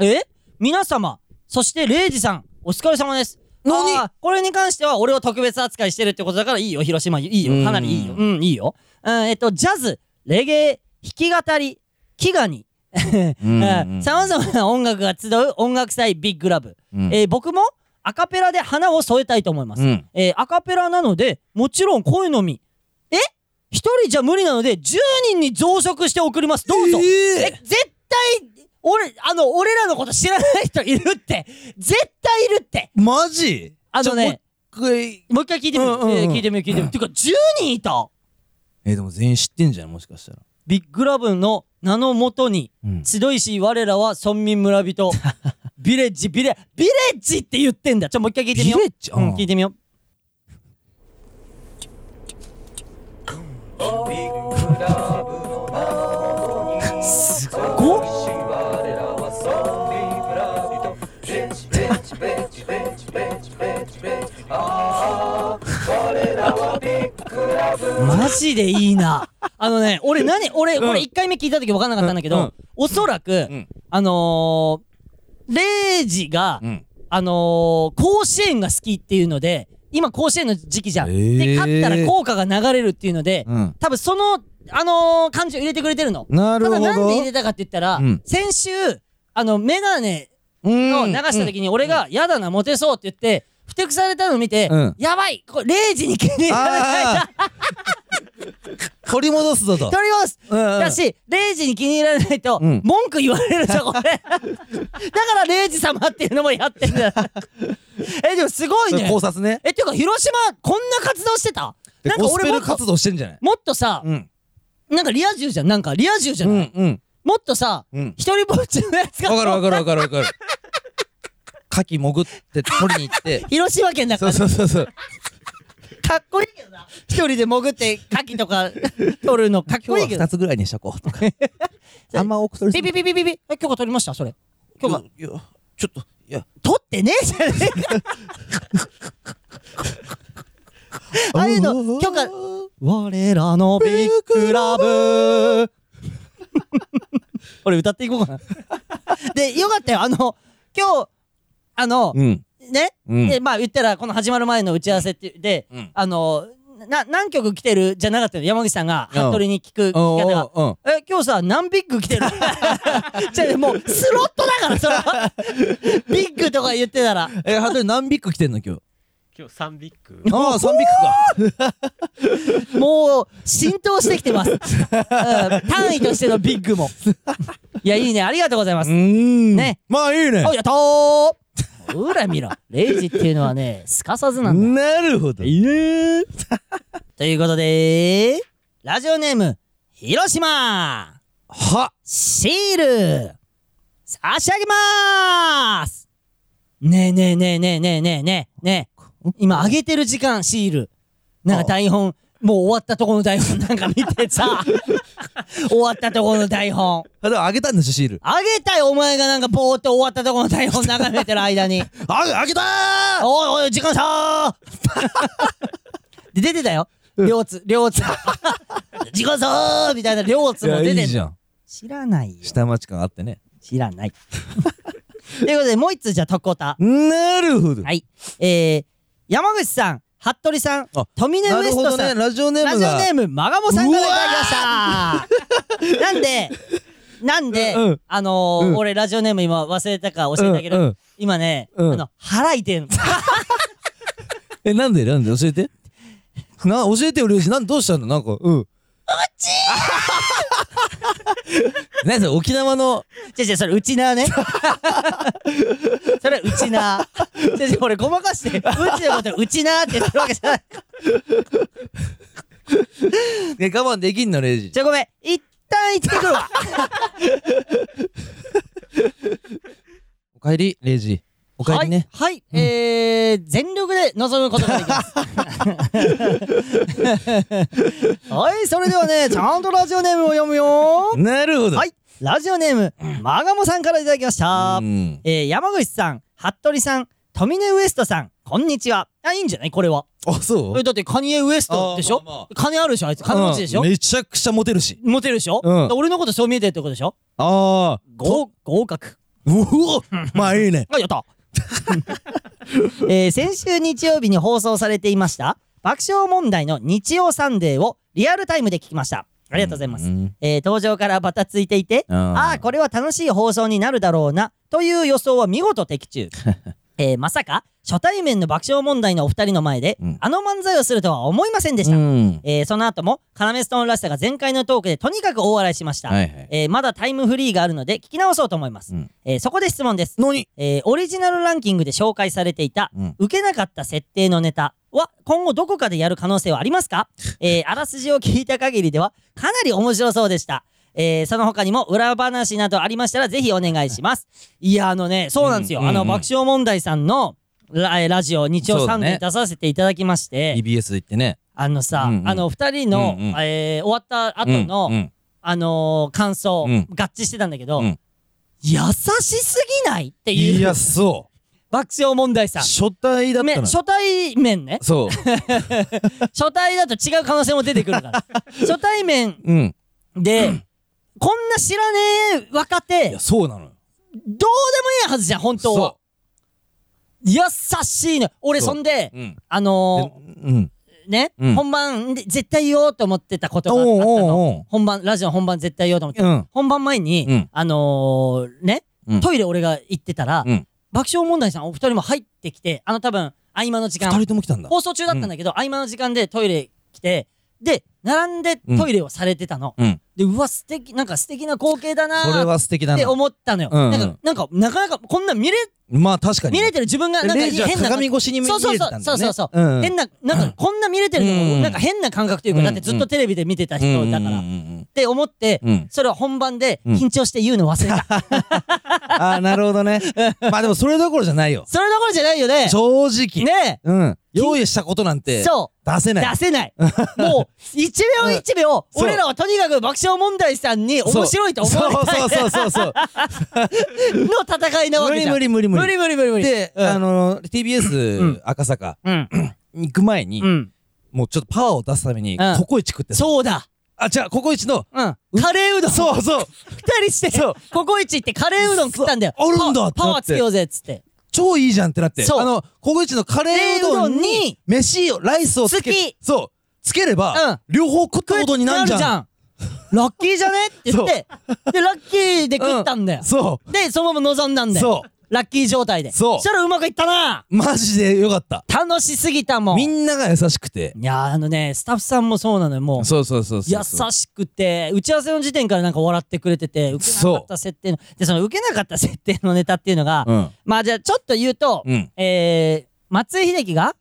え？皆様そしてレイジさんお疲れ様です。何？これに関しては俺を特別扱いしてるってことだからいいよ。広島いいよ。かなりいいよ。ううんいいよ。うんえっとジャズレゲエ弾き語り祈願にうん さまざまな音楽が集う音楽祭ビッグラブ、うん。えー僕もアカペラで花を添えたいと思います、うん。えーアカペラなのでもちろん声のみ。え？一人じゃ無理なので10人に増殖して送ります。どうぞ、えー。え絶対俺あの俺らのこと知らない人いるって。絶対いるって。マジ？あのね。もう一回。聞いてみよう、うんうんうん。えー聞いてみよう聞いてみようてか10人いた。えでも全員知ってんじゃんもしかしたら。ビッグラブの名のもとに、うん、集いし我らは村民村人。ビレッジビレビレッジって言ってんだ。ちょもう一回聞いてみよう。ビレッジ、うん、聞いてみよう。すごっ。マジでいいな。あのね俺何俺うん。これ1回目聞いた時分かんなかったんだけど、おそらく、ん。あのー、レイジが、うん。あのー、甲子園が好きっていうので今甲子園の時期じゃん、へー。で勝ったら効果が流れるっていうので、うん。多分そのあのー、漢字を入れてくれてるの。なるほど。ただなんで入れたかって言ったら、うん。先週あのメガネうん。を流した時に俺が「やだなモテそう」って言ってふてくされたのを見て、うん。やばいこれ0時に気に入らない取り戻すぞと。取ります。うんうん。だし0時に気に入らないとうん。文句言われるじゃんこれ。だから0時様っていうのもやってんだ。よ えでもすごいね。考察ね。えっていうか広島こんな活動してた？なんかゴス俺もっとペル活動してんじゃない？もっとさうん。なんかリア充じゃん。なんかリア充じゃうない、んうん。もっとさうん。一人ぼっちのやつが。わかるわかるわかるわかる牡蠣潜って取りに行って。広島県だかそうらそうそうそう。かっこいいけどな。一人で潜って牡蠣とか取るのか。っこいいけど。2つぐらいにしとこう。と かあんま多く取りピピピピピピ。え許可取りました？それ。許可。いやちょっといや。取ってね。えじゃねえかああいうの許可。我らのビッグラブ。俺歌っていこうかな。でよかったよ。あの今日あのうん。ね、うん。でまあ言ったらこの始まる前の打ち合わせってで、うん。あのな何曲来てるじゃなかったよ山口さんがうん。服部に聞く聞き方が。うんうんえ今日さ何ビッグ来てる？じゃあもうスロットだからそれはビッグとか言ってたら。えハトリ何ビッグ来てんの今日？今日3ビッグ。ああ3ビッグか。もう浸透してきてます、うん。単位としてのビッグも。いやいいね。ありがとうございます、うーん。ね。まあいいね。おやったーほら見ろ。レイジっていうのはねすかさずなんだ。なるほど。いいねということでラジオネーム広島。は。シール。差し上げまーす。ねえねえねえねえねえねえねえねえ。今あげてる時間シール。なんか台本もう終わったとこの台本なんか見てさ。終わったとこの台本。あでもあげたんでしょシール。あげたよお前がなんかぼーっと終わったとこの台本眺めてる間にああげたー！おいおい時間さー！で出てたよ。両津両津。時間さー！みたいな両津も出てんいいじゃん。知らないよ。下町感あってね。知らない。ということで、もう一つじゃあ、特攻た。なるほど。はい。えー、山口さん、服部さんあ、富根ウエストさん、ね。ラジオネーラジオネーム、マガモさんからいただきました。なんで、なんで、うんあのーうん。俺ラジオネーム今忘れたか教えてあげる。今ね、うん。あの、払いてん。えなんで？なんで？教えて。な教えてよレイジ。なんどうしたの？なんかうん。うち 何それ沖縄の？違う違う、それ、うちなーね。それ、うちなー。違う違う、俺、ごまかして、うちのこと、うちなーって言ってるわけじゃない。ね我慢できんのレイジじゃあ、ごめん。一旦行ってくるわ。おかえりレイジおかえりね。はい、はい。えー、全力で臨むことができます。はい、それではね、ちゃんとラジオネームを読むよ。なるほど。はい、ラジオネーム、マガモさんからいただきました。うん。えー、山口さん、服部さん、富根ウエストさん、こんにちは。あ、いいんじゃない？これは。あそう？えだってカニエウエストでしょ、まあま金あるでしょ？あいつ金持ちでしょ、うんめちゃくちゃモテるし。モテるでしょ、うん。俺のことそう見えてるってことでしょ？ああ合合格。うおまあいいね。あ、やった えー先週日曜日に放送されていました爆笑問題の日曜サンデーをリアルタイムで聞きました。ありがとうございます。んえー登場からバタついていて、あーあこれは楽しい放送になるだろうな、という予想は見事的中。えーまさか、初対面の爆笑問題のお二人の前で、うんあの漫才をするとは思いませんでした。うんえーその後も、カナメストーンらしさが全開のトークでとにかく大笑いしました。はいはいえーまだタイムフリーがあるので聞き直そうと思います。うんえーそこで質問です。何？えーオリジナルランキングで紹介されていた、うん受けなかった設定のネタは今後どこかでやる可能性はありますか、えーあらすじを聞いた限りではかなり面白そうでした。えーその他にも裏話などありましたらぜひお願いします。いやあのねそうなんですよ。うんうんうんあの爆笑問題さんのラえーラジオ日曜サンデー出させていただきまして、EBS 行ってね。あのさ、うんうん。あの二人の、うんうん。えー終わった後の、うんうん。あのー感想、うん。合致してたんだけど、うん。優しすぎないっていう。いやそ 爆笑問題さん。初対だったの。め初対面ね。そう。初対だと違う可能性も出てくるから。初対面うん。でこんな知らねえ若い手やそうなのよ。どうでもいいはずじゃん本当は。そ優しいの俺そう。そんでううん。あのうん。ー、ね、うん。本番で絶対言おうと思ってたことがあったおうおうのおう。本番ラジオ本番絶対言おうと思って、うん。本番前に、うん。あのー、ね、うん。トイレ俺が行ってたら、うん。爆笑問題さんお二人も入ってきてあの多分合間の時二間人とも来たんだ。放送中だったんだけど、合間の時間でトイレ来てで並んでトイレをされてたの、うんでうわ素敵なんか素敵な光景だなそれは素敵だな。て思ったのよ、うん。うんなんかなんかなかなかこんな見れまあ確かに。見れてる自分がなんかレイジは変な鏡越しに見そうそうれてたんだよねそうそうそう、うん。変ななんかこんな見れてるのうん。もなんか変な感覚というか、うん。だってずっとテレビで見てた人だから、っうんうんて思って、うん。うんそれは本番でうん。緊張して言うの忘れた、ああなるほどね。まあでもそれどころじゃないよ。それどころじゃないよね。正直。ねうん。用意したことなんえてそう。出せない。出せない。もう1秒1秒そう。俺らはとにかく爆笑問題さんに面白いと思われたい。そう。そうそうそうそう の戦いなわけじゃん。無理無理無理無理。無理無理無理で、うん。あのう TBS ん。赤坂うん。に行く前に、うん。もうちょっとパワーを出すために、うん。ココイチ食ってた。そうだ。あ違うココイチのうん。カレーうどん。そうそう。二人してそう。ココイチ行ってカレーうどん食ったんだよ。あるんだパパワーつけようぜっつって。超いいじゃんってなって。そう。あのココイチのカレーうどんにに飯をライスをつけ好きそう。つければ、両方食ったことになるじゃん。んラッキーじゃね？って言ってでラッキーで食ったんだよ。そでそのまま望んだんだよ。そう。ラッキー状態で。そう。したらうまくいったな。うマジでよかった。楽しすぎたもん。みんなが優しくて。いやーあのねスタッフさんもそうなのよもう。そうそうそうそう優しくて打ち合わせの時点からなんか笑ってくれてて受けなかった設定のでその受けなかった設定のネタっていうのが、うん。まあじゃあちょっと言うと、うん。えー、松井秀喜が、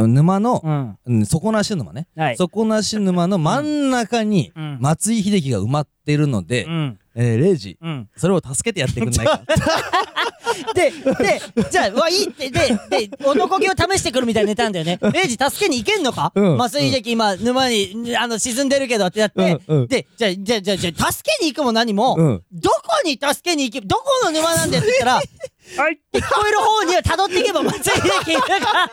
沼の、うん。うん、底なし沼ね、はい。底なし沼の真ん中にうん。松井秀喜が埋まってるので、うん。えー、レイジうん、それを助けてやってくんないか ででじゃあわいいってでで男気を試してくるみたいなネタなんだよね。レイジ助けに行けんのか、うん。松井秀喜今沼にあの沈んでるけどってなって、うんうん。でじゃあじゃあじゃあじゃあ助けに行くも何も、うん。どこに助けに行けどこの沼なんだよって言ったらはい。聞こえる方には辿っていけば松井秀喜いるから。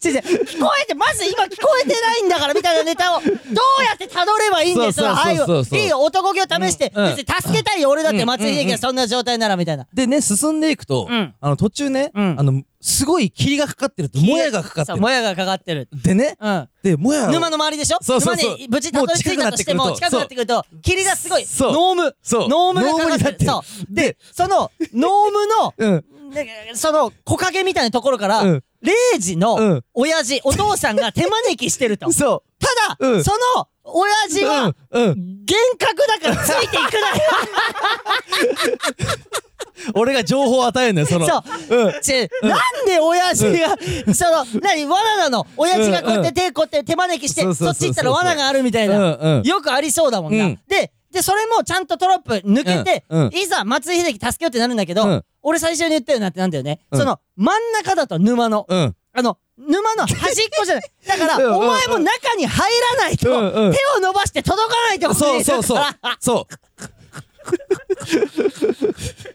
聞こえてまず今聞こえてないんだからみたいなネタをどうやって辿ればいいんですはいいいよ男気を試して、別に助けたいよ俺だってうん松井秀喜がそんな状態ならみたいな、でね進んでいくと、うん。あの途中ね、うん。あのすごい霧がかかってるともやがかかってる。そうもやがかかってる。でねうん。でもや沼の周りでしょ？そうそうそう。沼に無事たどり着いたと。してももう近くなっ近くなっててくると霧がすごい。そう。ノーム。そう。ノームがかかってノームになってる。るそう。でその ノームのうん。ねその木陰みたいなところから、うん。レイジのうん。親父、お父さんが手招きしてると。そただ、うん。その親父うは、うん。うん。幻覚だからついていくなよ。俺が情報を与えるんだよその。そう。うん。ちなんで親父が、その、何、罠なの？親父がこうやって手こうやって手招きして、そうそうそうそう。そっち行ったら罠があるみたいな。うんうん。よくありそうだもんな。うん。で、で、それもちゃんとトラップ抜けて、うんうん。いざ松井秀喜助けようってなるんだけど、うん。俺最初に言ったよなってなんだよね。うん。その、真ん中だと沼の。うん。あの、沼の端っこじゃない。だから、うんうんお前も中に入らないと、うんうん。手を伸ばして届かないってことそうそうそう。そう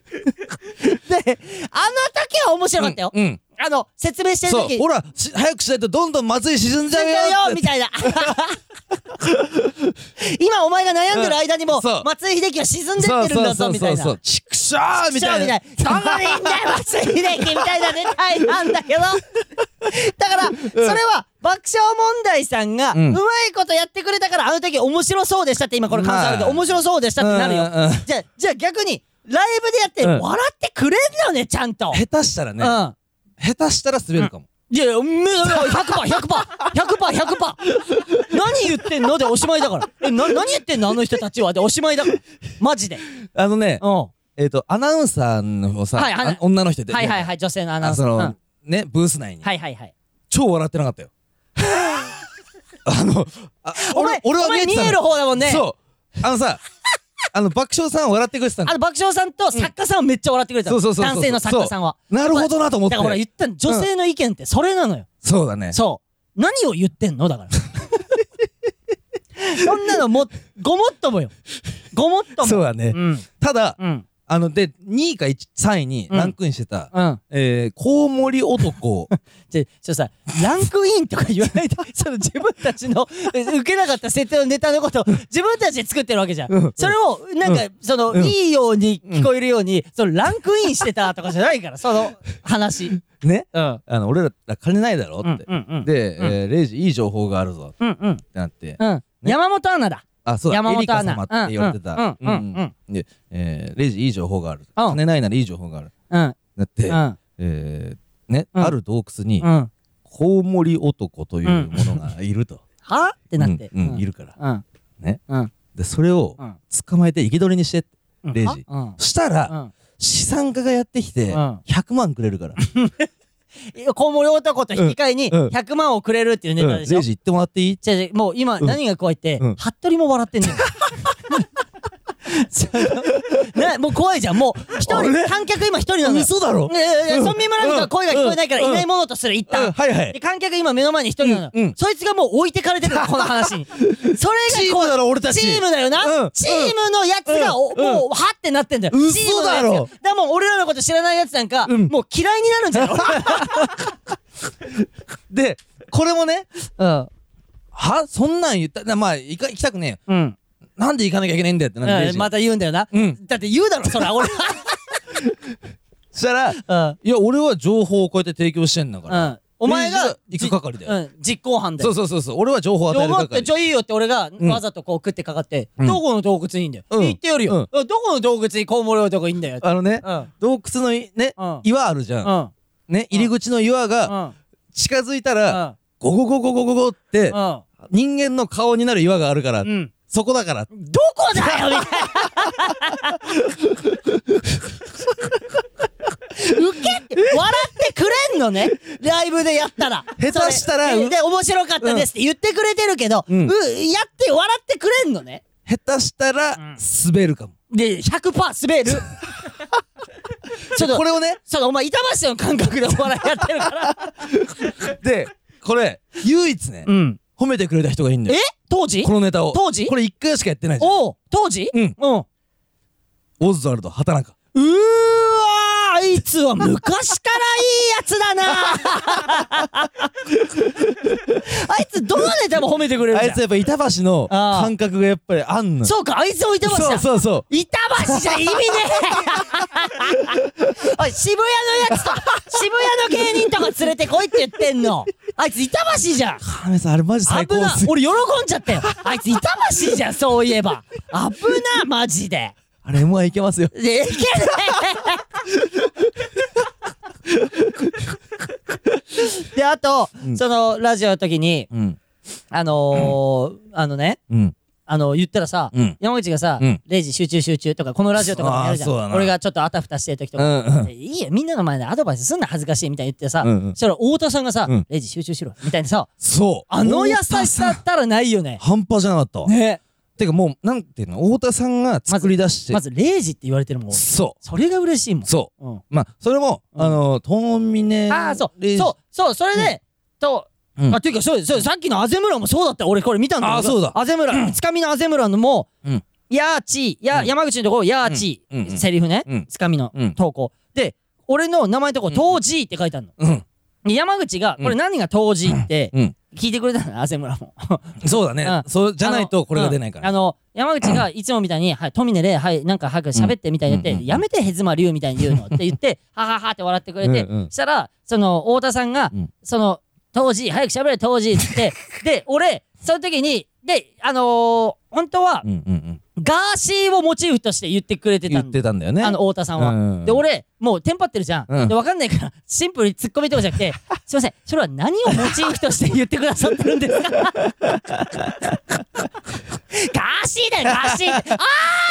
で、あの時は面白かったよ。うんうん。あの、説明してる時。そうほらし早くしないとどんどん松井沈んじゃうよよって。みたいな。今お前が悩んでる間にも、そう。松井秀喜は沈んでってるんだぞ、みたいな。ちくしょーみたいな。そんなにいいんだよ、松井秀喜みたいなネタなんだけど。だから、それは、爆笑問題さんが、ううんまいことやってくれたから、あの時面白そうでしたって今これ感想あるけど、まあ面白そうでしたってなるよ。うんうんうん。じゃあ、じゃあ逆に、ライブでやって、うん笑ってくれんのね、ちゃんと。下手したらねうん。下手したら滑るかもいやいや、め100%、100%、100%、100%。何言ってんの？でおしまいだから。え、な、何言ってんの？あの人たちはでおしまいだから。マジで。あのねうん。はえっとアナウンサーのさあ女の人でいはいはい、女性のアナウンサー。のうんねブース内にはいはいはい。超笑ってなかったよ あのあお前、俺俺はお前見えてたの見える方だもんね。そうあのさあの爆笑さん笑ってくれてたのあの爆笑さんと作家さんはめっちゃ笑ってくれたの。そうそうそうそう男性の作家さんは。なるほどなと思ってだからほら言ったの女性の意見ってそれなのよ。そうだねそう。何を言ってんの？だから。そんなのも、ごもっともよ。ごもっとも。そうだねうん。ただうん。あので2位か3位にランクインしてた、うん。えー、コウモリ男。じゃちょさランクインとか言わないで その自分たちのえ受けなかった設定のネタのことを自分たちで作ってるわけじゃん、うん。それをなんか、その、うん。いいように聞こえるように、そのランクインしてたとかじゃないからその話。ね。うん。あの俺ら金ないだろって、うんうんで、うん。えー、レイジいい情報があるぞうんうん。ってなって、うん、山本アナだあそうだ。山本エリカ様って言われてた。うんうんうんうん。で、えー、レイジいい情報がある、うん。金ないならいい情報がある。うん。だって、うん。えー、ね、うん。ある洞窟に、うん。コウモリ男というものがいると、はってなって。うんうんいるから。うん。ね。うん。でそれをうん。捕まえて生け捕りにしてうん。レイジ。は？したら、うん。資産家がやってきて、うん。100万くれるから、いやコウモリ男と引き換えにうんうん。100万をくれるっていうネタでしょ？レイジ言ってもらっていい？違う違うもう今うん。何が怖いってうん。服部も笑ってんねん そのなもう怖いじゃん。もう一人観客今一人なのよ。嘘だろ？いやいや村民村人は声が聞こえないからうん。いないものとする一うん。旦はいはい。で観客今目の前に一人なの。そいつがもう置いてかれてるこの話に。それがチームだろ俺たち。チームだよな、うん。チームのやつがもうはってなってんだよ。嘘だろ？だもう俺らのこと知らないやつなんか、うん。もう嫌いになるんじゃない？でこれもねうん。は？そんなん言った？なまあ行きたくねえよ。うんなんで行かなきゃいけないんだよってなまた言うんだよな、うん。だって言うだろそれは俺。そしたらうん。いや俺は情報をこうやって提供してんだから、うん。お前が行く係だよ、うん実行犯だよ。そうそうそうそう。俺は情報を与える思って係ちょいいよって俺がんわざとこう食ってかかって、うん。どこの洞窟にいいんだよ、うん。言ってやるよ、うん。どこの洞窟にコウモリ男いいんだよあのね、うん。洞窟のいね、うん。岩あるじゃん、うん。ね入り口の岩がうん。近づいたうら、んゴゴゴゴゴゴゴって、うん。人間の顔になる岩があるから、うんそこだから。どこだよみたいな。ウケって笑ってくれんのね。ライブでやったら。下手したらでで面白かったですって言ってくれてるけど、うん。うやって笑ってくれんのね。下手したらん。滑るかも、で100%滑る。ちょっとこれをね。そのお前板橋の感覚でお笑いやってるから。でこれ唯一ね、うん褒めてくれた人がいいんだえ？よ当時？このネタを。当時？これ1回しかやってないじゃん。おう当時？うん。うん。オズワルド畑中。うーあいつは昔からいいやつだな。あいつどのネタも褒めてくれるじゃん。あいつやっぱ板橋のあー感覚がやっぱりあんの。そうかあいつも板橋そうだそうそう。板橋じゃ意味ねえ。おい渋谷のやつと渋谷の芸人とか連れてこいって言ってんの。あいつ板橋じゃん。カメさんあれマジ最高っすよ。俺喜んじゃったよ。あいつ板橋じゃんそういえば。危なマジであれ M1 いけますよ。いけ であと、うん。そのラジオの時にうん。あのーあのねうん。あの言ったらさ、うん。山口がさ「うん。レイジ集中集中」とかこのラジオとかでもやるじゃあーそうだな。ん俺がちょっとあたふたしてる時とうか、んうん。いいよみんなの前でアドバイスすんな恥ずかしいみたいに言ってさ、うんうん。そしたら太田さんがさ「うん。レイジ集中しろ」みたいなさそう。あの優しさったらないよね。半端じゃなかったわ。ねてかもうなんていうの太田さんが作り出して。まずレイジって言われてるもんそそれが嬉しいもん。うそう。うん。まあそれもうん。あのトンミネああそう。そうそうそれで、と、うん。あていうかそうそうさっきのあぜ村もそうだった俺これ見たんだけど。あそうだ。あぜ村つかみのあぜ村のも、うん。やーちーや、うん。山口のところやーちー、うん。うん。セリフね、うん。つかみのうん。投稿。で俺の名前のとこうん。当時って書いてあるの、うん。で山口がうん。これ何が当時ってうん聞いてくれたの？あぜ村も。そうだね。うん。そうじゃないとこれが出ないから。あの山口が いつもみたいに「はい富根ではいなんか早く喋って」みたいに言って「うんうんやめてへずまりゅう」みたいに言うのって言って「ははは」って笑ってくれて、うんうん。そしたらその太田さんが、うん。その当時早く喋れ当時っつってで俺その時にであのー、本当はうんうんうん。ガーシーをモチーフとして言ってくれてた言っのてたんだよね。あの太田さんは。うん。で俺もうテンパってるじゃん、うん。で分かんないから シンプルにツッコミとかじゃなくて「すいませんそれは何をモチーフとして言ってくださってるんですか? 」ガーシーだよガーシー。ってあ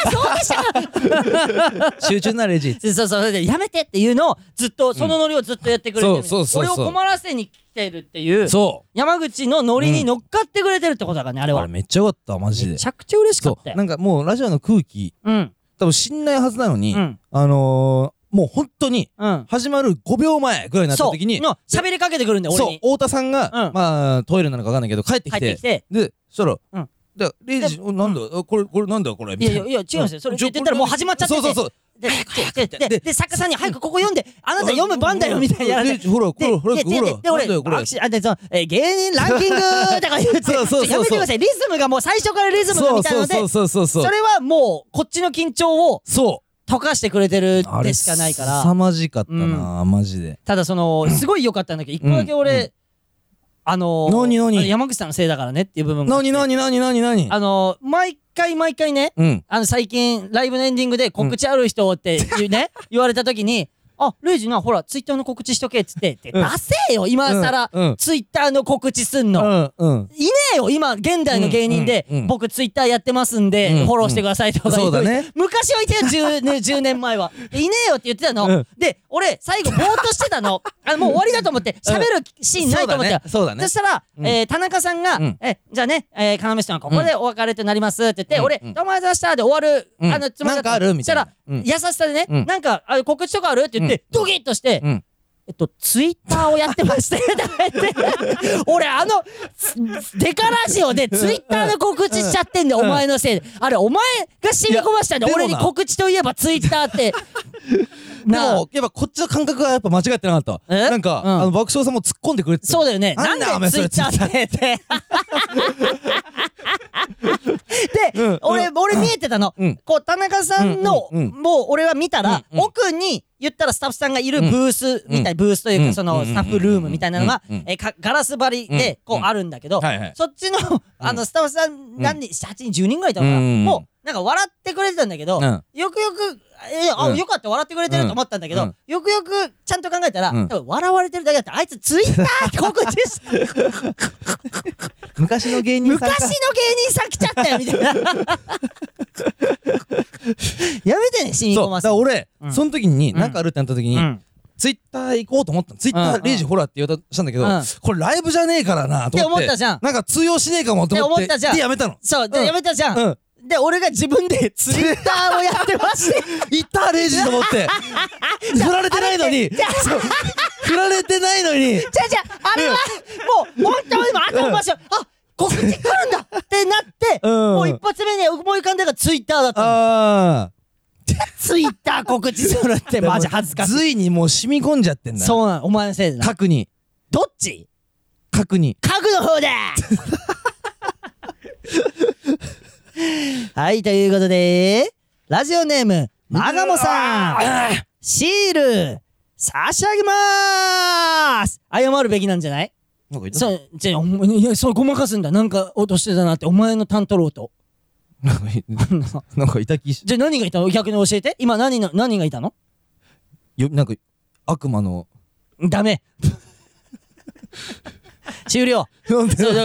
あそうでした。集中なレジ。そうそうそれでやめてっていうのをずっとそのノリをずっとやってくれてる、そうそうそうそう。俺を困らせに来てるっていうそ山口のノリに乗っかってくれてるってことだからねあれは。うあれめっちゃよかったマジで。めちゃくちゃ嬉しかったよ。なんかもうラジオの空気うん。多分知んないはずなのにうん。あのーもう本当にうん。始まる5秒前ぐらいになった時にの喋りかけてくるんだよ俺に。そう太田さんがうん。まあトイレなのか分かんないけど帰ってきて帰ってきて。でそしたらうん。でレイジおなんだ？あこれこれなんだこれ？みたいな。いいややいや違うんですよ。それ言ってたらもう始まっちゃってて。そうそうそう。ででででで作家さんに早くここ読んであなた読む番だよみたいなやられてレイジほらほらででほらでで俺なんだよこれ。あでそのえー芸人ランキングとか言って。そうそうやめてください。リズムがもう最初からリズムがみたいなのでそれはもうこっちの緊張をそう溶かしてくれてるでしかないから。凄まじかったなマジで。ただそのすごい良かったんだけど一個だけうん俺あのー山口さんのせいだからねっていう部分があって。なになになになになにあのー毎回毎回ねうん。あの最近ライブのエンディングで告知ある人っていうね、言われた時に「あレイジなほらツイッターの告知しとけ」っつって「でうん出せよ今更、うんうん。ツイッターの告知すんの」うんうん。いねえよ今現代の芸人で、うんうんうん。僕ツイッターやってますんで、うんフォローしてくださいとか言そうだね。昔はいたよ 10, ね10年前は。でいねえよって言ってたの、うん。で俺最後ぼーっとしてたの。あのもう終わりだと思って喋るシーンないと思って、そうだねそしたら、うん。えー田中さんが、うん。えじゃあね、えー、要さんはここでお別れとなりますって言って、うん。俺、うん。どうもありがとうございましたで終わる、うん。あのつもりだったなんかあるみたいな。そしたら、うん優しさでね、うん。なんかあ告知とかある？って言って、ドキッとして、うんえっと、ツイッターをやってまして、俺、あの、つデカラジオでツイッターの告知しちゃってんだよ、うん。お前のせいで。あれ、お前が染み込ましたんだよ、俺に告知といえばツイッターって。でもやっぱこっちの感覚がやっぱ間違ってなかった。なんかうん。あの爆笑さんも突っ込んでくれてた。そうだよね。ななんでツイッターって？って。で、うん。俺、俺見えてたの。うん。こう、田中さんの、もう俺は見たら、奥に言ったらスタッフさんがいるブースみたい、ブースというか、うん。その、うん。スタッフルームみたいなのがえーかガラス張りで、こう、うん。あるんだけど、そっちの、あの、スタッフさん何人、7人、10人ぐらいいたのかもう、なんか笑ってくれてたんだけど、うん。よくよく、えーあ、うん。よかった、笑ってくれてると思ったんだけど、うん。よくよくちゃんと考えたら、うん。多分笑われてるだけだって、あいつツイッター告知し昔の芸人さんか。昔の芸人さん来ちゃったよみたいな。やめてね染みそう込ますだから俺うん。その時に何かあるってなった時にうん。ツイッター行こうと思ったの。ツイッターレイジほらって言おうとしたんだけどうん。これライブじゃねえからなと思って。って思ったじゃん。なんか通用しねえかもと思って。って思ったじゃん。でやめたの。そうでうん。やめたじゃん、うんで俺が自分で ツイッターをやってまし。て行ったレイジと思って 振られてないのに。振られてないのに。じゃあじゃああれはもう本当に今頭おかしいあ告知来るんだってなって、うん。もう一発目に思い浮かんだのがツイッターだったの。あツイッター 告知するってあマジ恥ずかしい。随にもう染み込んじゃってんだ。そうなのお前のせいでな。核に。どっち？核に。家具の方だはい、ということで、ラジオネーム、まがもさん、シール、差し上げまーす謝るべきなんじゃない？なんか言った？そう、じゃあ、いや、そう、ごまかすんだ。なんか落としてたなって、お前の担当ローと。なんかいた気しじゃあ何がいたの？逆に教えて。今何の、何がいたの？よなんか悪魔のダメ。終了。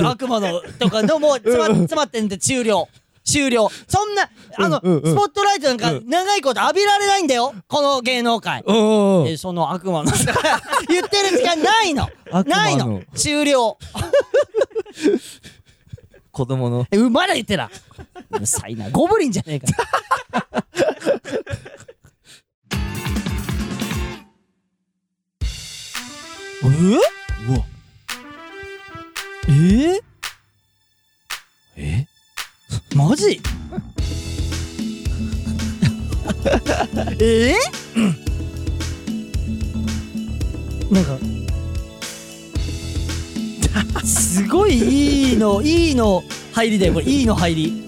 悪魔のとかのもう詰ま詰まってんで終了終了。そんなあの、うんうん。うんスポットライトなんか長いこと浴びられないんだよ。この芸能界。うんうんうん。えその悪魔の。言ってる時間ないの。悪魔の。ないの。終了。子供の。えまだ言ってらうるさいな。ゴブリンじゃねえか。え？うわ。え？え？マジ？え？なんか。すごいいいのいいの入りだよこれ。いいの入り。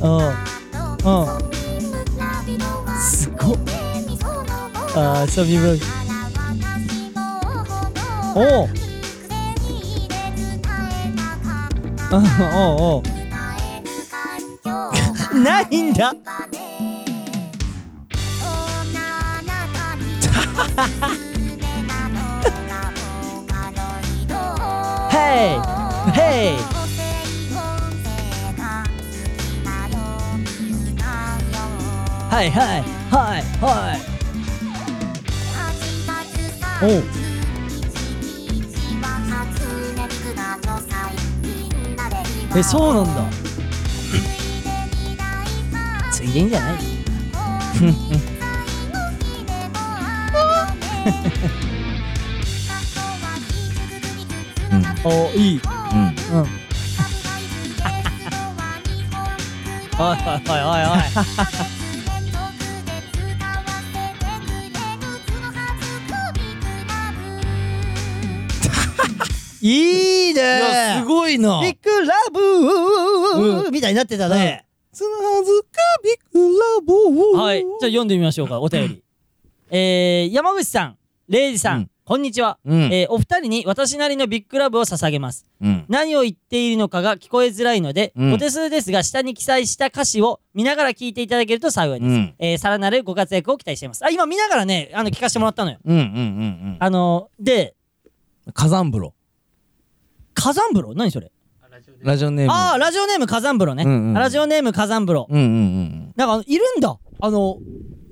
うん。うん。すごっ。あー遊び分おおう。おう。ないんだヘイヘイはいはいはいはいおうえそうなんだ。ついでんじゃないおいい。うん。うん。おいおいおいおい。おい いいね。いやすごいな。ビッグラブ、うみたいになってたね、つなずかビッグラブはい。じゃあ読んでみましょうかお便り。えー、山口さんレイジさん、うんこんにちは、うん。えーお二人に私なりのビッグラブを捧げます。うん。何を言っているのかが聞こえづらいので、うん。お手数ですが下に記載した歌詞を見ながら聞いていただけると幸いです、うん。えーさらなるご活躍を期待しています。あ今見ながらねあの聞かせてもらったのよ。うんうんうんあのでうん火山風呂火山風呂何それ？ラジオネーム。ああラジオネーム火山風呂ね、うんうん。ラジオネーム火山風呂うんうんうん。なんかいるんだ。あの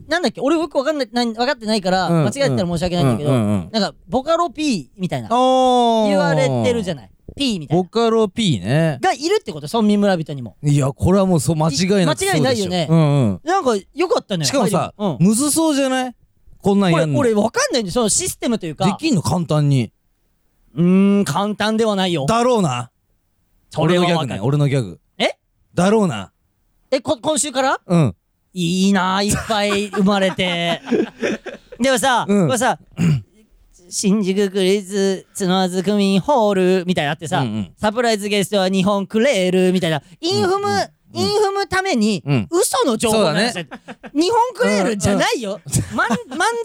なんだっけ？俺よくわかんない分かってないから、うん間違えてたら申し訳ないんだけど、なんかボカロ P みたいな。あ言われてるじゃんない。P みたいボなカロ P ね。がいるってこと？村民村人にも。いやこれはもうそう間違いなく間違いないよね。そうんうん。なんかよかったね。しかもさむずそうじゃない？こんなんやんの。俺わかんないんでそのシステムというか。できんの？簡単に。うーん簡単ではないよ。だろうな。俺のギャグね。俺のギャグ。え？だろうな。えこ今週から？うんいいなあいっぱい生まれて。でもさ、うん。これさ新宿クリズ角津区民ホールみたいなのあってさ、うんうん。サプライズゲストは日本クレールみたいな。インフム、インフムために、うん。嘘の情報なんですよ、日本クレールじゃないよ、まん漫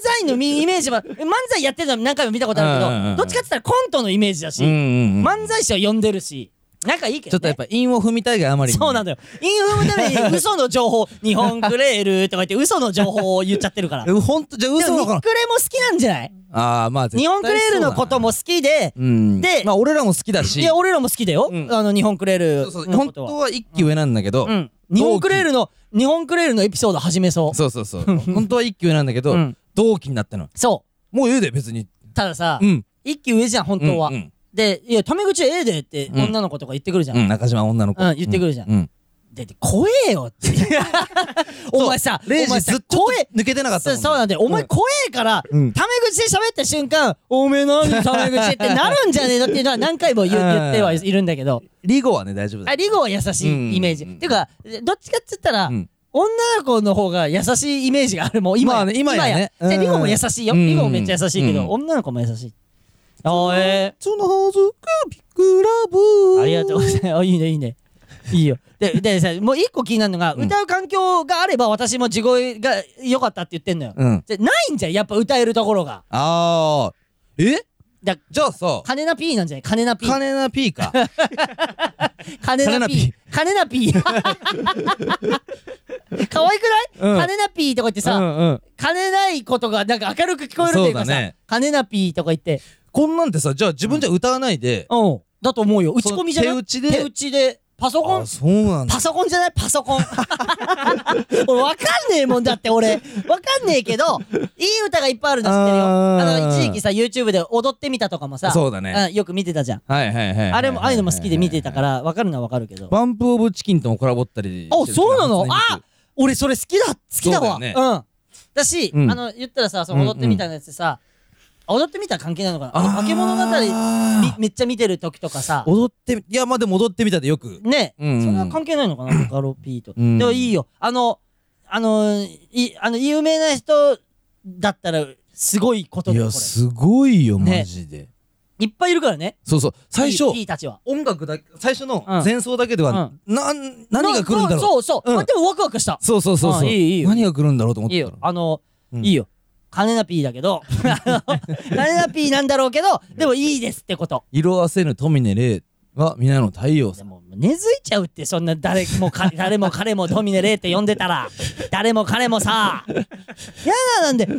才のみイメージは漫才やってるのは何回も見たことあるけど、うんうんうんどっちかって言ったらコントのイメージだし、うんうんうん。漫才師を呼んでるし仲いいけど、ね、ちょっとやっぱ韻を踏みたいがあまりにそうなんだよ。インフムために嘘の情報、日本クレールとか言って嘘の情報を言っちゃってるから。でえほんとじゃあも嘘のかな日クレも好きなんじゃない？ああまあ日本クレールのことも好きで、うんでまあ俺らも好きだしいや、俺らも好きだよ。うんあの、日本クレールそうそう本。当は一期上なんだけどうん。日本クレールの、日本クレールのエピソード始めそう。そうそうそう 本当は一期上なんだけどうん同期になったのそもう言うで別にう。たださう、ん一期上じゃん、本当はうんう。んで、いや、タメ口ええでってうん。女の子とか言ってくるじゃん。うん中島女の子。うん言ってくるじゃん。うん。で、で怖えよって。お前さ、レイジずっと。抜けてなかったそうなんだよ。お前うん。怖えから、うん。タメ口で喋った瞬間、おめえ何タメ口ってなるんじゃねえの？っていうのは何回も言ってはいるんだけど、リゴはね大丈夫だ。あ、リゴは優しいイメージ。うん。ていうか、どっちかっつったら、うん。女の子の方が優しいイメージがあるもん、今や。今や。ねリゴも優しいよ。うん。リゴもめっちゃ優しいけど、うん。女の子も優しい。あえそのはずかビッグラブー、ありがとうございます。あいいね、いいね。いいよ。で、でさ、もう一個気になるのが、うん歌う環境があれば私も地声が良かったって言ってんのよ。うんでないんじゃん、やっぱ歌えるところが。ああえ？だじゃあさ金な P なんじゃない？金な P。金な P か 金な P。金な P。可愛くない、うん金な P とか言ってさ、うんうん金ないことがなんか明るく聞こえるっていうかさ、そうだね金な P とか言って、こんなんてさじゃあ自分じゃ歌わないでうん。だと思うよ。打ち込みじゃない？手打ちで？手打ちで？パソコン？あそうなんだパソコンじゃない？パソコン。俺わかんねえもんだって俺。わかんねえけど、いい歌がいっぱいあるの知ってるよ。あの、一時期さ、YouTube で踊ってみたとかもさ、そうだねんよく見てたじゃん。はいはいはいはいあれも、ああいうのも好きで見てたから、わかるのはわかるけど。バンプオブチキンともコラボったりあ、そうなの？してるあ俺それ好きだ好きだわそうだよねうん。だし、うんあの、言ったらさ、その踊ってみたのやつさ、踊ってみたら関係ないのかな？あの、化け物語めっちゃ見てる時とかさ。ー、踊ってみいやまあでも踊ってみたでよく。ね、うんうん。それは関係ないのかな？ボカロ P と。うん。でもいいよ。あの、あの、い、あの、有名な人だったら、すごいこといだよ、こやすごいよねマジで。れ。いっぱいいるからね。そうそう。最初。P, P たちは。音楽だ最初のうん。前奏だけではなん何が来るんだろう。そうそう。うん。まあでもワクワクした。そうそうそうそう。あいいいいよ。何が来るんだろうと思っいいよ。てた。あの、うん。いいよ。金な P だけど、金な P なんだろうけど、でもいいですってこと。色あせぬ富根霊は皆の太陽さんでも根付いちゃうってそんな誰もか 誰も彼もドミネレーって呼んでたら誰も彼もさやだなんで何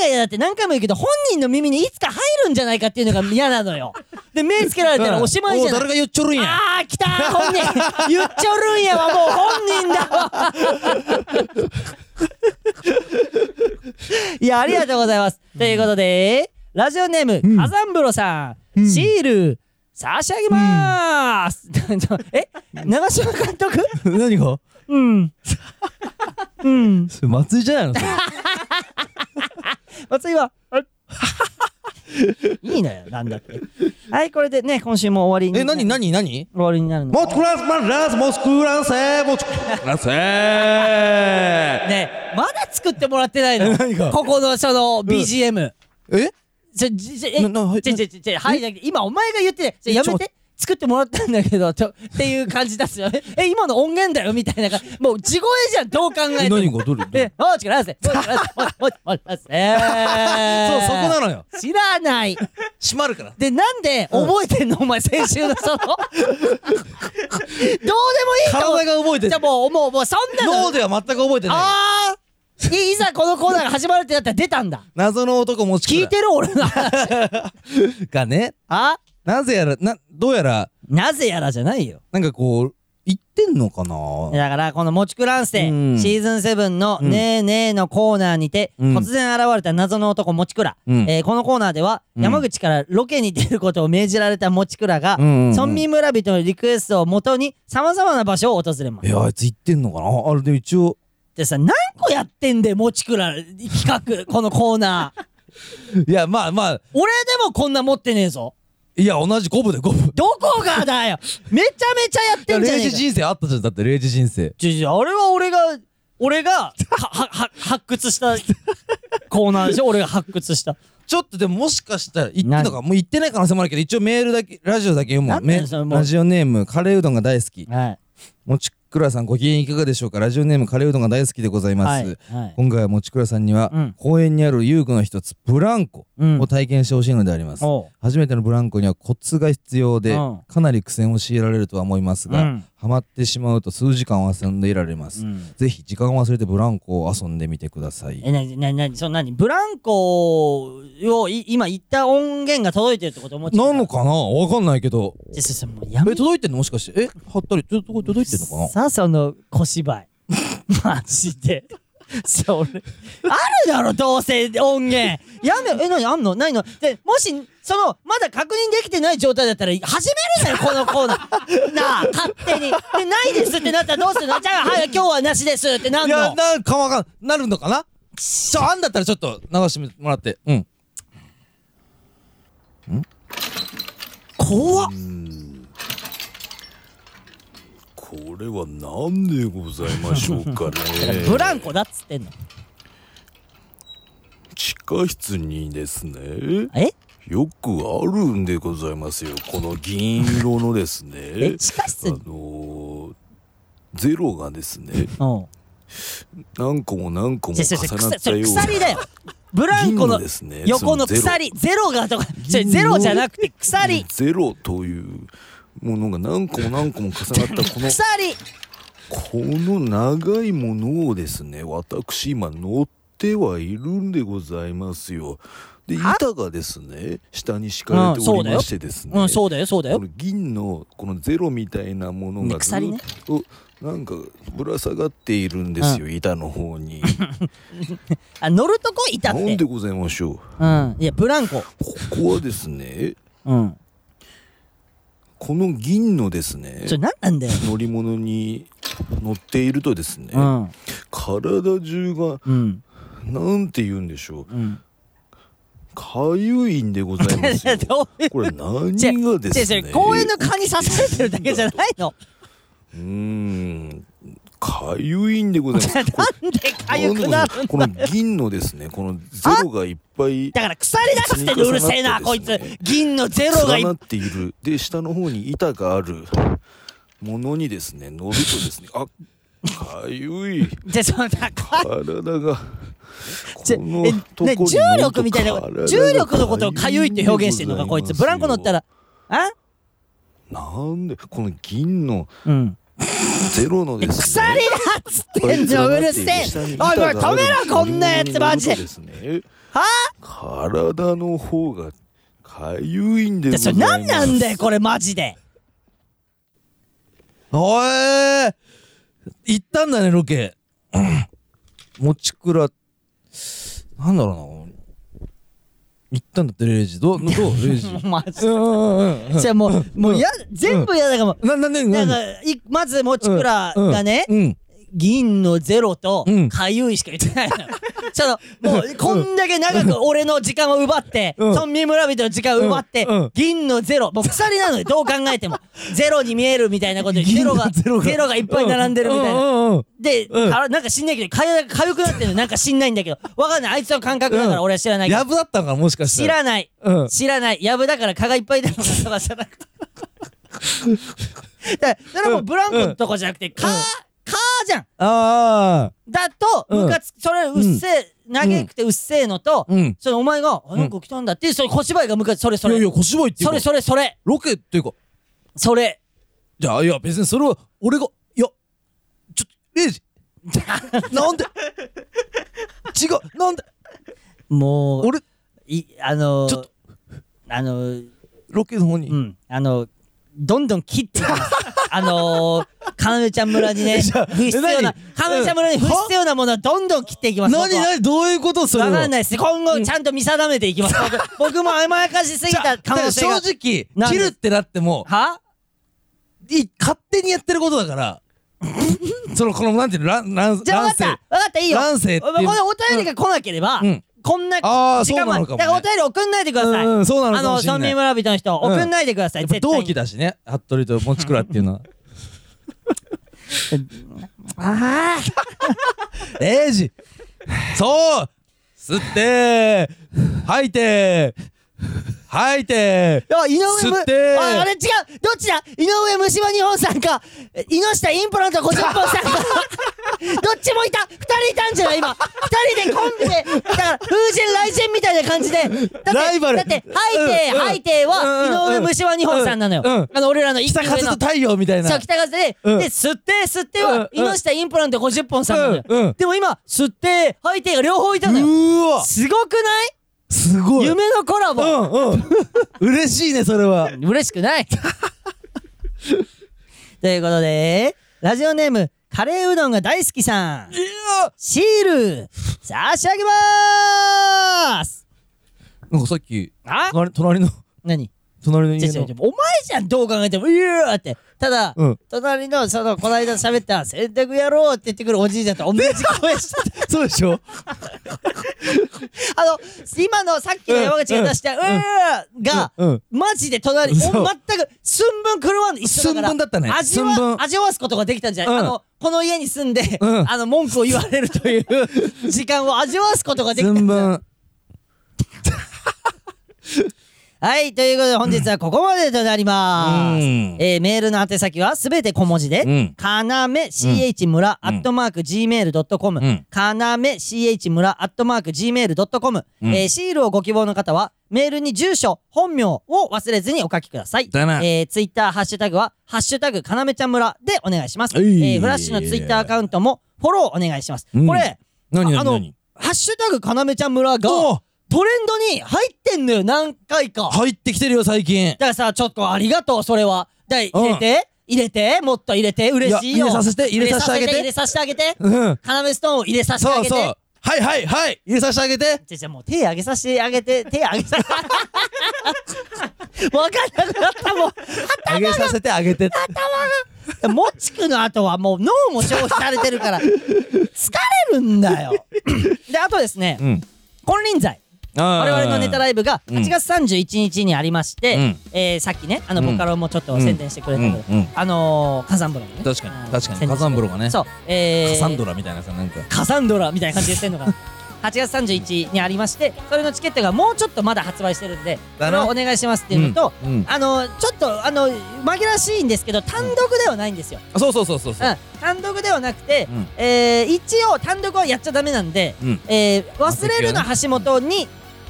が嫌だって何回も言うけど本人の耳にいつか入るんじゃないかっていうのが嫌なのよ。で目つけられたらおしまいじゃな誰が言っちょるんや。あー来たー本人。言っちょるんやわもう本人だわ いやありがとうございます。ということでラジオネーム、うん。火山風呂さん、うん。シール差し上げまーす、ちょえ？長嶋監督？何が？うん。うん。それ松井じゃないの？それ。松井は？いいのよなんだって。はいこれでね今週も終わりに。え何何何？終わりになるの。もちくらんまラスもちくらんせもちくらんせ ねえまだ作ってもらってないの？え何が？ここのその BGM、え？ちょちょちょえちょちょちょはい今お前が言ってちょやめて作ってもらったんだけどちょっていう感じ出すよね。え今の音源だよみたいな感じ。もう地声じゃんどう考ええても。何がどれ？えもう力出せもう力出せせえそうそこなのよ。知らない。閉まるから。でなんで覚えてんの、お前先週のその？どうでもいいと。体が覚えてるじゃあもうもうもうそんなの。脳では全く覚えてない。ああいいざこのコーナーが始まるってなったら出たんだ。謎の男もち聞いてる俺の話。がね。あ？なぜやらなどうやらなぜやらじゃないよ。なんかこう言ってんのかな？だからこの「もちくらんせ」うん。シーズン7の「うん。ねえねえ」のコーナーにて、うん。突然現れた謎の男もちくら、うん。えーこのコーナーでは、うん。山口からロケに出ることを命じられたもちくらが、うん村民村人のリクエストをもとにさまざまな場所を訪れます。えあいつ言ってんのかな？あれで一応。でさ何個やってんだよもちくら企画このコーナー。いやまあまあ。俺でもこんな持ってねえぞいや同じ五分で五分。どこがだよ。めちゃめちゃやってんじゃねえか。0時人生あったじゃんだって0時人生。ちょちょあれは俺が俺が ははは発掘したコーナーでしょ？俺が発掘した。ちょっとでももしかしたら言ってんのかもう言ってない可能性もあるけど一応メールだけラジオだけ読もう。ラジオネームカレーうどんが大好き。はい。もちくらさんご機嫌いかがでしょうか？ラジオネームカレーうどんが大好きでございます、はいはい。今回はもちくらさんには、うん。公園にある遊具の一つブランコうん。を体験してほしいのであります、おう。初めてのブランコにはコツが必要で、うん。かなり苦戦を強いられるとは思いますが、うんハマってしまうと数時間は遊んでいられます、うん。ぜひ時間を忘れてブランコを遊んでみてください。えなになになにその何？ブランコをい今言った音源が届いてるってこと思っちゃうなのかな？わかんないけど。え届いてんの？もしかして。え貼ったりちょっと届いてんのかな？さあその小芝居。マジで。それ。あるだろどうせ音源。やめえ何？あんの？ないの？でもしそのまだ確認できてない状態だったら始めるなよこのコーナー。なあ勝手に。でないですってなったらどうするの？じゃあはい今日はなしですってなんいやのなんかわかんなるのかな？ちょあんだったらちょっと流してもらって。うん？怖っ。これは何でございましょうかね。ブランコだっつってんの。地下室にですね。え？よくあるんでございますよ。この銀色のですね。え地下室あにのーゼロがですね。うん。何個も何個も重なったような。鎖だよ。ブランコの横の鎖ゼロがとか。ゼロじゃなくて鎖。ゼロというものが何個も何個も重なった この鎖。この長いものをですね私今乗ってはいるんでございますよでは？板がですね下に敷かれておりましてですね、うんそうだよそうだよ銀のこのゼロみたいなものねがずっとなんかぶら下がっているんですよ、板の方に。あ乗るとこ？いたって。なんでございましょう？うん。いやブランコ。ここはですねうん。この銀のですねそれ何なんだよ。乗り物に乗っているとですね、うん。体中がうん。なんて言うんでしょう。うんかゆいんでございますよ。これ何がですね？公園の蚊に刺されてるだけじゃないの。うーんかゆいんでございます。こ なんでかゆくなるんこの銀のですねこのゼロがいっぱいだから鎖だっつってんのうるせえなこいつ。銀のゼロがい連なっている。で下の方に板があるものにですね乗るとですねあかゆい。でそのだか体がちょこのえねとこに重力みたいな重力のことをかゆいって表現してんのかこいつ。ブランコ乗ったらあ？なんでこの銀のうん。ゼロのですね。鎖だっつってんのうるせえ。おいおい止めろこんなやつマジで。ですね。は？体の方がかゆいんでございます。れ何なんだよこれマジで。おい行ったんだねロケ。もちくら。なんだろう行ったんだってレイジ。どうどうレイジ。マジうんうんうんうん。じゃあもうもうや全部やだかもななななんなかいまずもちくらがね。うん銀のゼロとうん。かゆいしか言ってないの。よ。ちょっともうこんだけ長く俺の時間を奪って、うん。村民村人の時間を奪って、銀のゼロ。もう鎖なのよ。どう考えても。ゼロに見えるみたいなことでゼロがゼロが。いっぱい並んでるみたいな。で、なんか知んないけどかゆくなってるのなんか知んないんだけど。わかんない。あいつの感覚だからうん。俺は知らないけど、やぶだったんかなもしかして。知らない。うん。知らない。やぶだから蚊がいっぱい出るのかとかじゃなくて。だからそれはもうブランコとかじゃなくて蚊蚊じゃん。あだと、うん。ムカつそれうっせえ、長くてうっせえのと、あうん。それお前が、あ、なんか来たんだっていう、それ小芝居がムカつそれそれ。いやいや小芝居っていうかそれそれそれ、ロケっていうか。それ。じゃあいや別にそれは俺がいやちょっとレイジ。なんで？違うなんで？もう、俺い、あのー、ちょっと。あのー、ロケの方に。うん、あのー、どんどん切っていきます。あのー、かなめちゃん村にね、不必要な、何？かなめちゃん村に不必要なものはどんどん切っていきます。何？何？どういうことそれは？わかんないです。今後ちゃんと見定めていきます。僕僕も甘やかしすぎた可能性が。正直切るってなってもは？い勝手にやってることだからそのこのなんていうの乱乱じゃあ分かった。乱分かった。いいよ。乱世このお便りが来なければ、うんこんな時間もあるそうなのかもね。だからお便り送んないでください、うんうんそうなのあの村民村人の人、うん。送んないでください。絶対に。同期だしね。服部ともちくらっていうのは。あレイジ。そう。吸って。吐いて吐いてあ井上む吸ってああれ違う。どっちだ？井上虫歯日本さんか。井下インプラント50本さんか。どっちもいた。二人いたんじゃない？今。二人でコンビで。だから風神雷神みたいな感じで。だってライバル。だって吐いてうん吐いてはうん井上虫歯日本さんなのよ、あの俺らの一北風と太陽みたいな。そう北風で、うん。で吸って吸っては、うん井下インプラント50本さんなのよ、でも今吸って吐いてが両方いたのよ。うーわ。すごくない？すごい。夢のコラボ、うんうん。嬉しいねそれは。嬉しくない。ということでラジオネームカレーうどんが大好きさん。いや。シール差し上げまーす。なんかさっきあ？隣隣の。何？隣の家の。違う違う違うお前じゃんどう考えても「いやー」って。ただ、うん。隣のそのこの間喋った「洗濯やろう」って言ってくるおじいちゃんと同じ声して そうでしょ？あの今のさっきの山口が出した「うー」が、うん。うん。マジで隣おそう全く寸分狂わん一緒だから寸分だったね。味寸分。わ味わわすことができたんじゃない、うん。あのこの家に住んで、うん。あの文句を言われるという時間を味わわすことができたん寸だ分 はいということで本日はここまでとなります、うん。えーメールの宛先はすべて小文字で、うん。かなめ ch 村アットマーク gmail.com、うんかなめ ch 村アットマーク gmail.com、うんえーシールをご希望の方はメールに住所本名を忘れずにお書きくださいだなえー、ツイッターハッシュタグはハッシュタグかなめちゃん村でお願いします、えはいーフラッシュのツイッターアカウントもフォローお願いします、うんこれ何あの何何ハッシュタグかなめちゃん村がおトレンドに入ってんのよ何回か。入ってきてるよ最近。だからさちょっとありがとうそれは。だから入れて入れてもっと入れて嬉しいよ。入れさせて入れさせてあげて。入れさせてあげてうん。カナメストーンを入れさせてあげて。そうそう。はいはいはい。入れさせてあげて。じゃじゃもう手上げさせてあげて。手上げさせわかんなくなったもあげさせてあげて。うもちくの後はもう脳も消費されてるから。疲れるんだよ。であとですね。うん。金輪際我々のネタライブがうん。8月31日にありまして、うん。えーさっきねあのうん。ボカロもちょっと宣伝してくれたけど、うん。うん。あのー、火山風呂のね。確かに。うん。確かに。火山風呂がね。そう。えー、カサンドラみたいなさなんか。カサンドラみたいな感じでしてんのかな。8月31にありましてそれのチケットがもうちょっとまだ発売してるんでお願いしますっていうのと、うん。うん。あのちょっとあの紛らわしいんですけど単独ではないんですよ、あそうそうそうそうそう。うん、単独ではなくて、うん。えー一応単独はやっちゃダメなんで、うん。えー忘れるの橋本に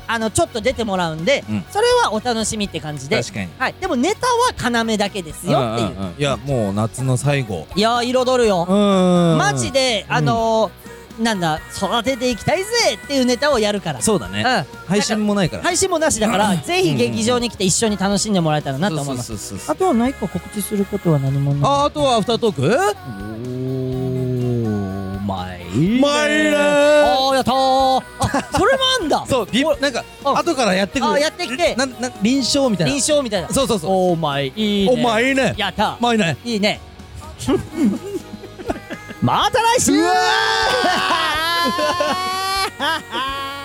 あのちょっと出てもらうんで、うん。それはお楽しみって感じで。確かに。はい、でもネタは要だけですよっていう、んんん。いやもう夏の最後。いやー彩るよ、うん。マジであのーなんだ育てていきたいぜっていうネタをやるから。そうだね。うん。配信もないから。配信もなしだからぜひ劇場に来て一緒に楽しんでもらえたらなと思います。あとは何か告知することは何もない。ああとはアフタートーク？おーマイマイレーあーやったー。あそれもあんだ。そうビなんかあ後からやってくる。あやってきて。なな臨床みたいな。臨床みたいな。そうそうそう。お前いいね。お前いいね。やった。まあいい。ねいいね。また来週。うわー